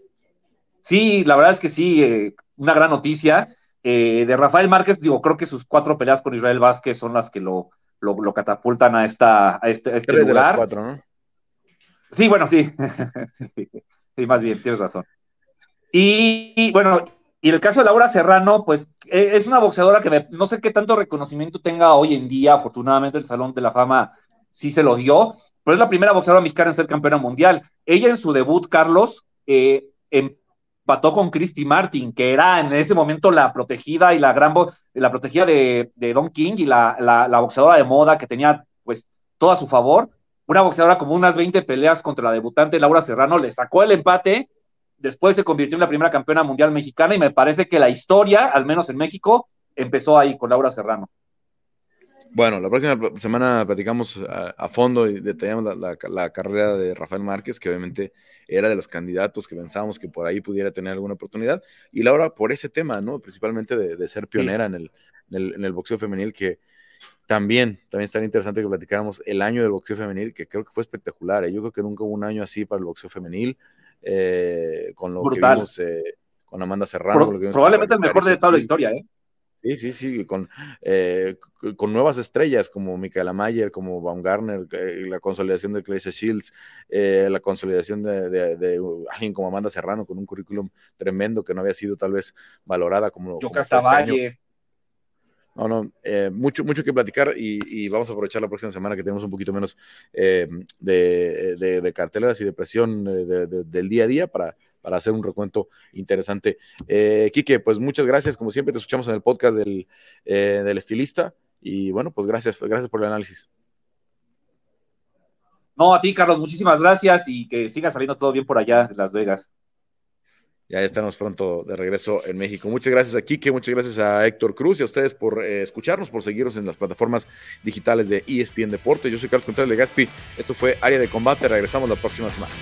Sí, la verdad es que sí, una gran noticia. de Rafael Márquez, digo, creo que sus cuatro peleas con Israel Vázquez son las que lo, lo, catapultan a, esta, a este, este lugar. cuatro, ¿no? Sí, bueno, sí. sí. más bien, tienes razón. y bueno, y el caso de Laura Serrano, pues e, es una boxeadora que no sé qué tanto reconocimiento tenga hoy en día. Afortunadamente, el Salón de la Fama sí se lo dio, pero es la primera boxeadora mexicana en ser campeona mundial. Ella en su debut, Carlos, eh, empató con Christy Martin, que era en ese momento la protegida y la gran la protegida de, Don King y la, la, boxeadora de moda que tenía pues todo a su favor. Una boxeadora como unas 20 peleas contra la debutante Laura Serrano, le sacó el empate después se convirtió en la primera campeona mundial mexicana y me parece que la historia, al menos en México, empezó ahí con Laura Serrano. Bueno, la próxima semana platicamos a, fondo y detallamos la, carrera de Rafael Márquez, que obviamente era de los candidatos que pensábamos que por ahí pudiera tener alguna oportunidad. Y Laura, por ese tema, ¿no? Principalmente de, ser pionera en, el, en, el, boxeo femenil, que también, también estaría interesante que platicáramos el año del boxeo femenil, que creo que fue espectacular. ¿eh? Yo creo que nunca hubo un año así para el boxeo femenil. Eh, con lo que vimos eh, con Amanda Serrano. probablemente el mejor de toda la historia, ¿eh? Sí, sí, sí, con, con nuevas estrellas como Michaela Mayer, como Baumgartner, la consolidación de Clarissa Shields, la consolidación de, alguien como Amanda Serrano con un currículum tremendo que no había sido tal vez valorada como. Yo este no, no, mucho, mucho que platicar y, vamos a aprovechar la próxima semana que tenemos un poquito menos de, de, carteleras y de presión del día a día para, para hacer un recuento interesante. Eh, Quique, pues muchas gracias, como siempre te escuchamos en el podcast del, del estilista y bueno, pues gracias, gracias por el análisis. No, a ti, Carlos, muchísimas gracias y que siga saliendo todo bien por allá en Las Vegas. Ya estaremos pronto de regreso en México. Muchas gracias a Kike, muchas gracias a Héctor Cruz y a ustedes por eh, escucharnos, por seguirnos en las plataformas digitales de ESPN Deporte. Yo soy Carlos Contreras de Gaspi. Esto fue Área de Combate. Regresamos la próxima semana.